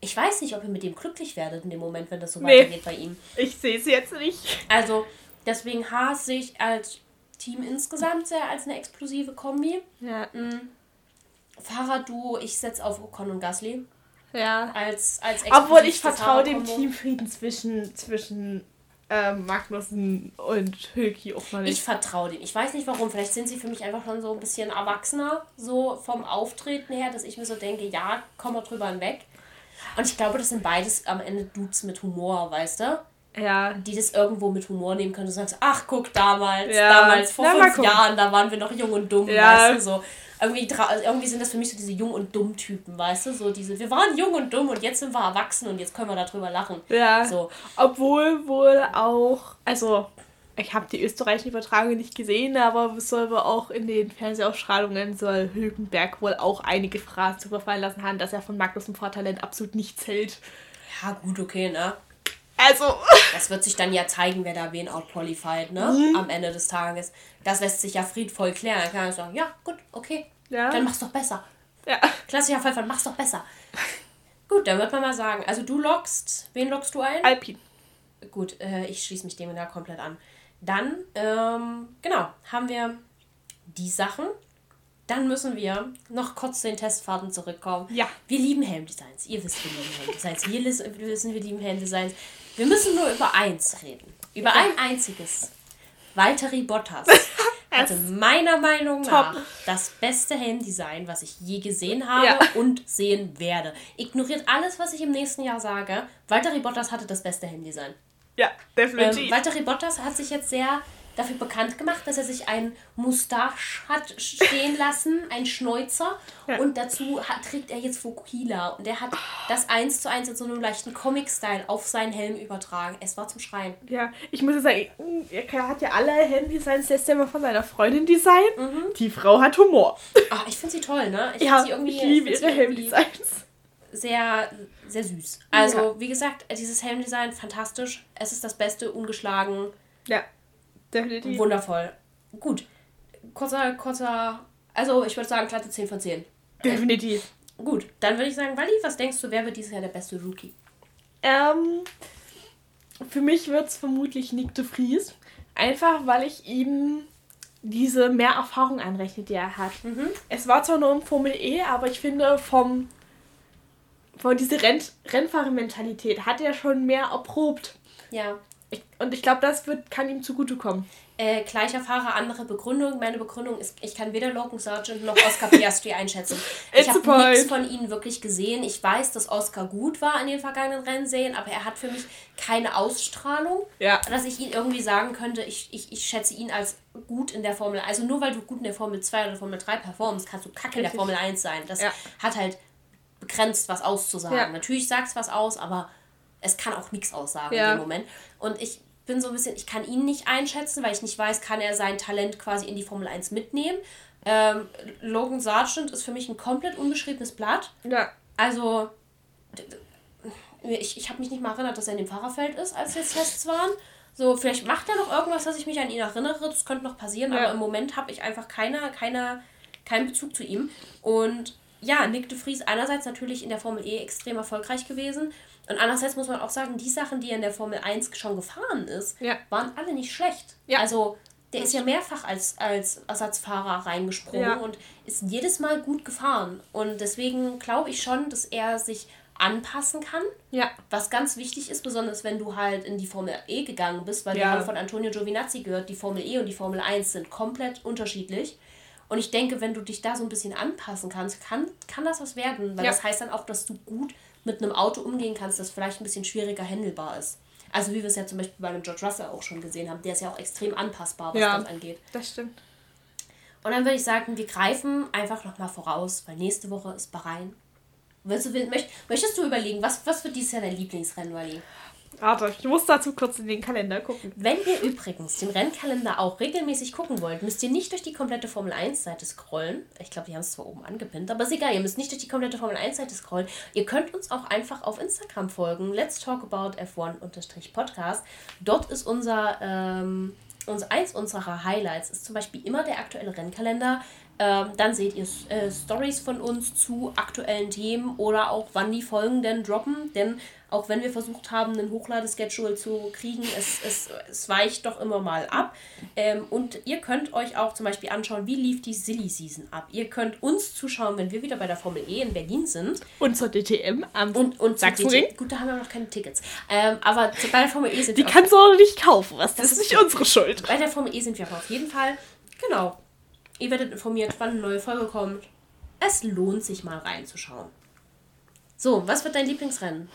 Ich weiß nicht, ob ihr mit dem glücklich werdet in dem Moment, wenn das so nee. weitergeht bei ihm. Ich sehe es jetzt nicht. Also, deswegen Haas sehe ich als Team insgesamt sehr als eine explosive Kombi. Ja. Mhm. Fahrradduo, ich setze auf Ocon und Gasly. Ja. Als, als Obwohl ich vertraue dem Teamfrieden zwischen, zwischen äh, Magnussen und Hülki auch mal nicht. Ich vertraue denen. Ich weiß nicht warum. Vielleicht sind sie für mich einfach schon so ein bisschen erwachsener, so vom Auftreten her, dass ich mir so denke, ja, komm mal drüber hinweg. Und ich glaube, das sind beides am Ende Dudes mit Humor, weißt du? Ja. Die das irgendwo mit Humor nehmen können. Du sagst, ach, guck, damals, ja. damals, vor Na, fünf Jahren, da waren wir noch jung und dumm, ja. weißt du, so irgendwie, irgendwie sind das für mich so diese jung und dumm Typen, weißt du? So diese, wir waren jung und dumm und jetzt sind wir erwachsen und jetzt können wir darüber lachen. Ja. So. Obwohl wohl auch, also ich habe die österreichischen Übertragungen nicht gesehen, aber es soll wohl auch in den Fernsehausstrahlungen soll Hülkenberg wohl auch einige Phrasen zu überfallen lassen haben, dass er von Magnus im Vortalent absolut nichts hält. Ja, gut, okay, ne? Also. Das wird sich dann ja zeigen, wer da wen outqualified, ne? Mhm. Am Ende des Tages. Das lässt sich ja friedvoll klären. Dann kann er sagen, ja, gut, okay. Ja. Dann mach's doch besser. Ja. Klassischer Fall von mach's doch besser. <laughs> gut, dann wird man mal sagen. Also du lockst, wen lockst du ein? Alpin. Gut, äh, ich schließe mich dem da komplett an. Dann, ähm, genau, haben wir die Sachen. Dann müssen wir noch kurz zu den Testfahrten zurückkommen. Ja. Wir lieben Helmdesigns. Ihr wisst, wir lieben Helmdesigns. Wir wissen, wir lieben Helmdesigns. Wir müssen nur über eins reden. Über ja. ein einziges. Valtteri Bottas. <laughs> Also meiner Meinung Top. nach das beste Helmdesign, was ich je gesehen habe ja. und sehen werde. Ignoriert alles, was ich im nächsten Jahr sage. Valtteri Bottas hatte das beste Helmdesign. Ja, definitiv. Ähm, Valtteri Bottas hat sich jetzt sehr dafür bekannt gemacht, dass er sich ein Mustache hat stehen lassen, ein Schnäuzer. Ja. Und dazu hat, trägt er jetzt Fukuhila. Und er hat das eins zu eins in so einem leichten Comic-Style auf seinen Helm übertragen. Es war zum Schreien. Ja, ich muss sagen, er hat ja alle Helmdesigns, lässt er immer von seiner Freundin designen. Mhm. Die Frau hat Humor. Ach, ich finde sie toll, ne? Ich, ja, ich liebe ihre Helmdesigns. Sehr, sehr süß. Also, ja. wie gesagt, dieses Helmdesign, fantastisch. Es ist das Beste, ungeschlagen. Ja. Definitiv. Wundervoll. Gut. Kurzer, kurzer, also ich würde sagen, glatte 10 von 10. Definitiv. Gut, dann würde ich sagen, Wally, was denkst du, wer wird dieses Jahr der beste Rookie? Ähm, für mich wird es vermutlich Nick de Vries. Einfach, weil ich ihm diese mehr Erfahrung anrechne, die er hat. Mhm. Es war zwar nur im Formel E, aber ich finde, vom, von dieser Renn Rennfahrermentalität hat er schon mehr erprobt. Ja. Und ich glaube, das wird, kann ihm zugutekommen. Äh, gleicher Fahrer, andere Begründung. Meine Begründung ist, ich kann weder Logan Sargent noch Oscar Piastri <laughs> einschätzen. ich habe nichts von ihnen wirklich gesehen. Ich weiß, dass Oscar gut war in den vergangenen Rennserien, aber er hat für mich keine Ausstrahlung, ja. dass ich ihn irgendwie sagen könnte, ich, ich, ich schätze ihn als gut in der Formel. Also nur weil du gut in der Formel 2 oder Formel 3 performst, kannst du kacke in der Formel 1 sein. Das ja. hat halt begrenzt was auszusagen. Ja. Natürlich sagst was aus, aber es kann auch nichts aussagen ja. in dem Moment. Und ich bin so ein bisschen, ich kann ihn nicht einschätzen, weil ich nicht weiß, kann er sein Talent quasi in die Formel 1 mitnehmen. Ähm, Logan Sargent ist für mich ein komplett unbeschriebenes Blatt. Ja. Also, ich, ich habe mich nicht mal erinnert, dass er in dem Fahrerfeld ist, als jetzt Tests waren. So, vielleicht macht er noch irgendwas, dass ich mich an ihn erinnere. Das könnte noch passieren, ja. aber im Moment habe ich einfach keine, keine, keinen Bezug zu ihm. Und ja, Nick de Vries einerseits natürlich in der Formel E extrem erfolgreich gewesen. Und andererseits muss man auch sagen, die Sachen, die er in der Formel 1 schon gefahren ist, ja. waren alle nicht schlecht. Ja. Also der ist ja mehrfach als, als Ersatzfahrer reingesprungen ja. und ist jedes Mal gut gefahren. Und deswegen glaube ich schon, dass er sich anpassen kann. Ja. Was ganz wichtig ist, besonders wenn du halt in die Formel E gegangen bist, weil ja. wir haben von Antonio Giovinazzi gehört, die Formel E und die Formel 1 sind komplett unterschiedlich. Und ich denke, wenn du dich da so ein bisschen anpassen kannst, kann, kann das was werden. Weil ja. das heißt dann auch, dass du gut mit einem Auto umgehen kannst, das vielleicht ein bisschen schwieriger handelbar ist. Also wie wir es ja zum Beispiel bei einem George Russell auch schon gesehen haben. Der ist ja auch extrem anpassbar, was ja, das angeht. das stimmt. Und dann würde ich sagen, wir greifen einfach nochmal voraus, weil nächste Woche ist Bahrain. Willst du, möchtest du überlegen, was, was wird dieses Jahr dein Lieblingsrennen, Wally? Warte, ich muss dazu kurz in den Kalender gucken. Wenn ihr übrigens den Rennkalender auch regelmäßig gucken wollt, müsst ihr nicht durch die komplette Formel 1-Seite scrollen. Ich glaube, die haben es zwar oben angepinnt, aber ist egal, ihr müsst nicht durch die komplette Formel 1-Seite scrollen. Ihr könnt uns auch einfach auf Instagram folgen. Let's Talk About F1-Podcast. Dort ist unser, ähm, uns, eins unserer Highlights ist zum Beispiel immer der aktuelle Rennkalender. Ähm, dann seht ihr äh, Stories von uns zu aktuellen Themen oder auch wann die Folgen denn droppen. Denn auch wenn wir versucht haben, einen Hochladeschedule zu kriegen, es, es, es weicht doch immer mal ab. Ähm, und ihr könnt euch auch zum Beispiel anschauen, wie lief die Silly Season ab. Ihr könnt uns zuschauen, wenn wir wieder bei der Formel E in Berlin sind. Und zur DTM am und, und DTM. Gut, da haben wir noch keine Tickets. Ähm, aber bei der Formel E sind die wir. Die kannst du auch nicht kaufen, was? Das, das ist nicht unsere Schuld. Bei der Formel E sind wir aber auf jeden Fall. Genau. Ihr werdet informiert, wann eine neue Folge kommt. Es lohnt sich mal reinzuschauen. So, was wird dein Lieblingsrennen?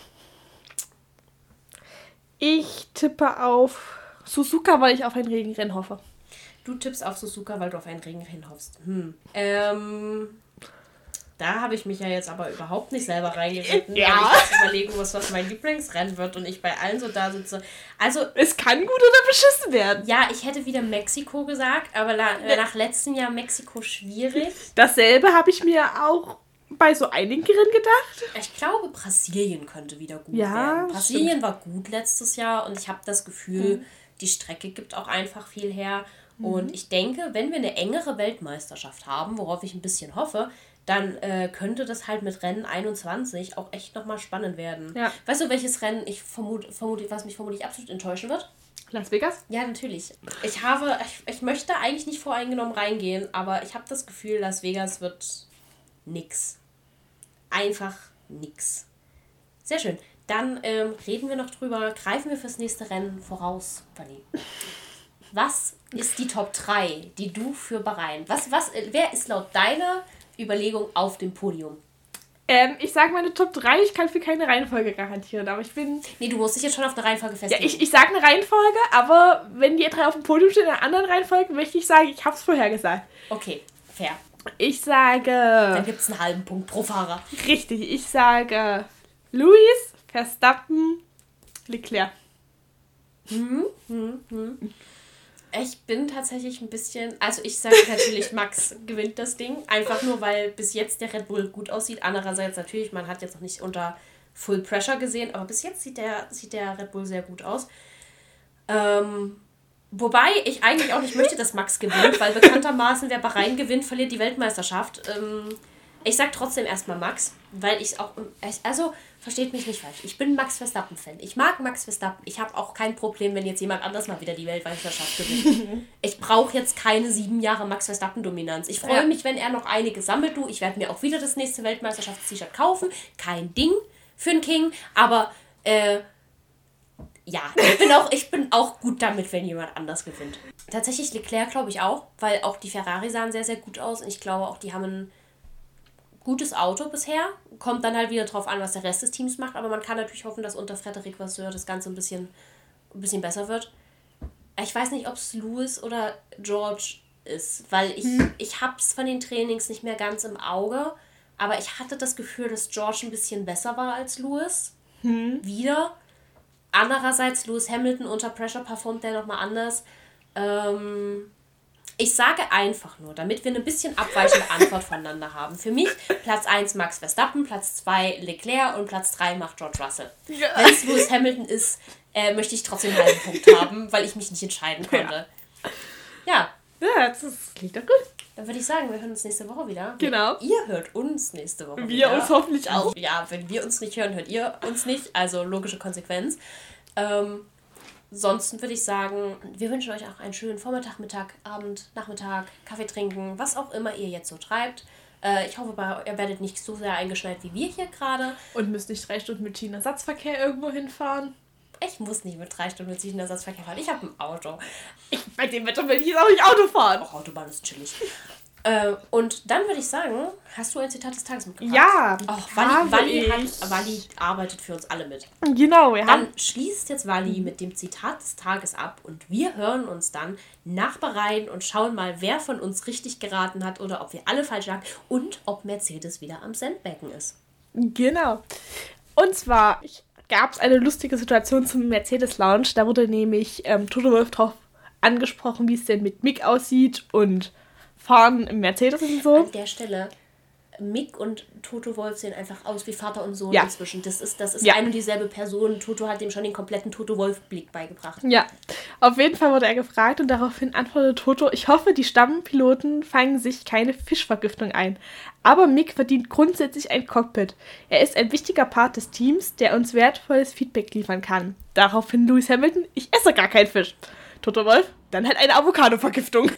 Ich tippe auf Suzuka, weil ich auf ein Regenrennen hoffe. Du tippst auf Suzuka, weil du auf ein Regenrennen hoffst. Hm. Ähm, da habe ich mich ja jetzt aber überhaupt nicht selber reingeritten, ja. weil ich überlegen muss, was mein Lieblingsrennen wird und ich bei allen so da sitze. Also. Es kann gut oder beschissen werden. Ja, ich hätte wieder Mexiko gesagt, aber nach letztem Jahr Mexiko schwierig. Dasselbe habe ich mir auch bei so einigen Rennen gedacht. Ich glaube, Brasilien könnte wieder gut ja, werden. Brasilien stimmt. war gut letztes Jahr und ich habe das Gefühl, mhm. die Strecke gibt auch einfach viel her. Mhm. Und ich denke, wenn wir eine engere Weltmeisterschaft haben, worauf ich ein bisschen hoffe, dann äh, könnte das halt mit Rennen 21 auch echt nochmal spannend werden. Ja. Weißt du, welches Rennen ich vermute, vermute, was mich vermutlich absolut enttäuschen wird? Las Vegas? Ja, natürlich. Ich habe, ich, ich möchte eigentlich nicht voreingenommen reingehen, aber ich habe das Gefühl, Las Vegas wird nix. Einfach nix. Sehr schön. Dann ähm, reden wir noch drüber, greifen wir fürs nächste Rennen voraus, Fanny. Was ist die Top 3, die du für Bahrain? Was, was, äh, wer ist laut deiner Überlegung auf dem Podium? Ähm, ich sage meine Top 3, ich kann für keine Reihenfolge garantieren, aber ich bin. Nee, du musst dich jetzt schon auf eine Reihenfolge festlegen. Ja, ich, ich sage eine Reihenfolge, aber wenn die drei auf dem Podium stehen in einer anderen Reihenfolge, möchte ich sagen, ich habe es vorher gesagt. Okay, fair. Ich sage. Dann gibt es einen halben Punkt pro Fahrer. Richtig, ich sage Luis, Verstappen, Leclerc. Hm, hm, hm. Ich bin tatsächlich ein bisschen. Also, ich sage <laughs> natürlich, Max gewinnt das Ding. Einfach nur, weil bis jetzt der Red Bull gut aussieht. Andererseits natürlich, man hat jetzt noch nicht unter Full Pressure gesehen, aber bis jetzt sieht der, sieht der Red Bull sehr gut aus. Ähm, wobei ich eigentlich auch nicht möchte, dass Max gewinnt, weil bekanntermaßen, wer Bahrain gewinnt, verliert die Weltmeisterschaft. Ähm, ich sag trotzdem erstmal Max, weil ich auch. Also, versteht mich nicht falsch. Ich bin Max Verstappen-Fan. Ich mag Max Verstappen. Ich habe auch kein Problem, wenn jetzt jemand anders mal wieder die Weltmeisterschaft gewinnt. <laughs> ich brauche jetzt keine sieben Jahre Max Verstappen-Dominanz. Ich freue ja. mich, wenn er noch einige sammelt. Du, ich werde mir auch wieder das nächste Weltmeisterschafts-T-Shirt kaufen. Kein Ding für einen King, aber. Äh, ja, ich bin, auch, ich bin auch gut damit, wenn jemand anders gewinnt. Tatsächlich Leclerc glaube ich auch, weil auch die Ferrari sahen sehr, sehr gut aus und ich glaube auch, die haben ein gutes Auto bisher. Kommt dann halt wieder drauf an, was der Rest des Teams macht. Aber man kann natürlich hoffen, dass unter Frederik Vasseur das Ganze ein bisschen, ein bisschen besser wird. Ich weiß nicht, ob es Louis oder George ist, weil ich, hm. ich habe es von den Trainings nicht mehr ganz im Auge. Aber ich hatte das Gefühl, dass George ein bisschen besser war als Louis. Hm. Wieder. Andererseits, Lewis Hamilton unter Pressure performt der nochmal anders. Ähm, ich sage einfach nur, damit wir eine bisschen abweichende Antwort voneinander haben. Für mich Platz 1 Max Verstappen, Platz 2 Leclerc und Platz 3 macht George Russell. Ja. Wenn es Lewis Hamilton ist, äh, möchte ich trotzdem einen halben Punkt haben, weil ich mich nicht entscheiden konnte. Ja. Ja, das klingt doch gut. Dann würde ich sagen, wir hören uns nächste Woche wieder. Genau. Ihr hört uns nächste Woche wir wieder. Wir uns hoffentlich auch. Ja, wenn wir uns nicht hören, hört ihr uns nicht. Also logische Konsequenz. Ähm, Sonst würde ich sagen, wir wünschen euch auch einen schönen Vormittag, Mittag, Abend, Nachmittag, Kaffee trinken, was auch immer ihr jetzt so treibt. Äh, ich hoffe, ihr werdet nicht so sehr eingeschneit wie wir hier gerade. Und müsst nicht drei Stunden mit Schienenersatzverkehr irgendwo hinfahren. Ich muss nicht mit drei Stunden mit Schienenersatzverkehr fahren. Ich habe ein Auto. Ich, bei dem Wetter will ich jetzt auch nicht Auto fahren. Auch Autobahn ist chillig. Äh, und dann würde ich sagen, hast du ein Zitat des Tages mitgebracht? Ja, Ach, Wally, habe Wally, hat, Wally arbeitet für uns alle mit. Genau, haben. Dann schließt jetzt Wally mit dem Zitat des Tages ab und wir hören uns dann nachbereiten und schauen mal, wer von uns richtig geraten hat oder ob wir alle falsch lagen und ob Mercedes wieder am Sandbecken ist. Genau. Und zwar gab es eine lustige Situation zum Mercedes Lounge. Da wurde nämlich ähm, Toto Wolf drauf angesprochen, wie es denn mit Mick aussieht und Fahren im Mercedes und so. An der Stelle, Mick und Toto Wolf sehen einfach aus wie Vater und Sohn Ja. inzwischen. Das ist, das ist Ja. ein und dieselbe Person. Toto hat ihm schon den kompletten Toto Wolf-Blick beigebracht. Ja, auf jeden Fall wurde er gefragt und daraufhin antwortete Toto, ich hoffe, die Stammpiloten fangen sich keine Fischvergiftung ein. Aber Mick verdient grundsätzlich ein Cockpit. Er ist ein wichtiger Part des Teams, der uns wertvolles Feedback liefern kann. Daraufhin Lewis Hamilton, ich esse gar keinen Fisch. Toto Wolf, dann halt eine Avocado-Vergiftung.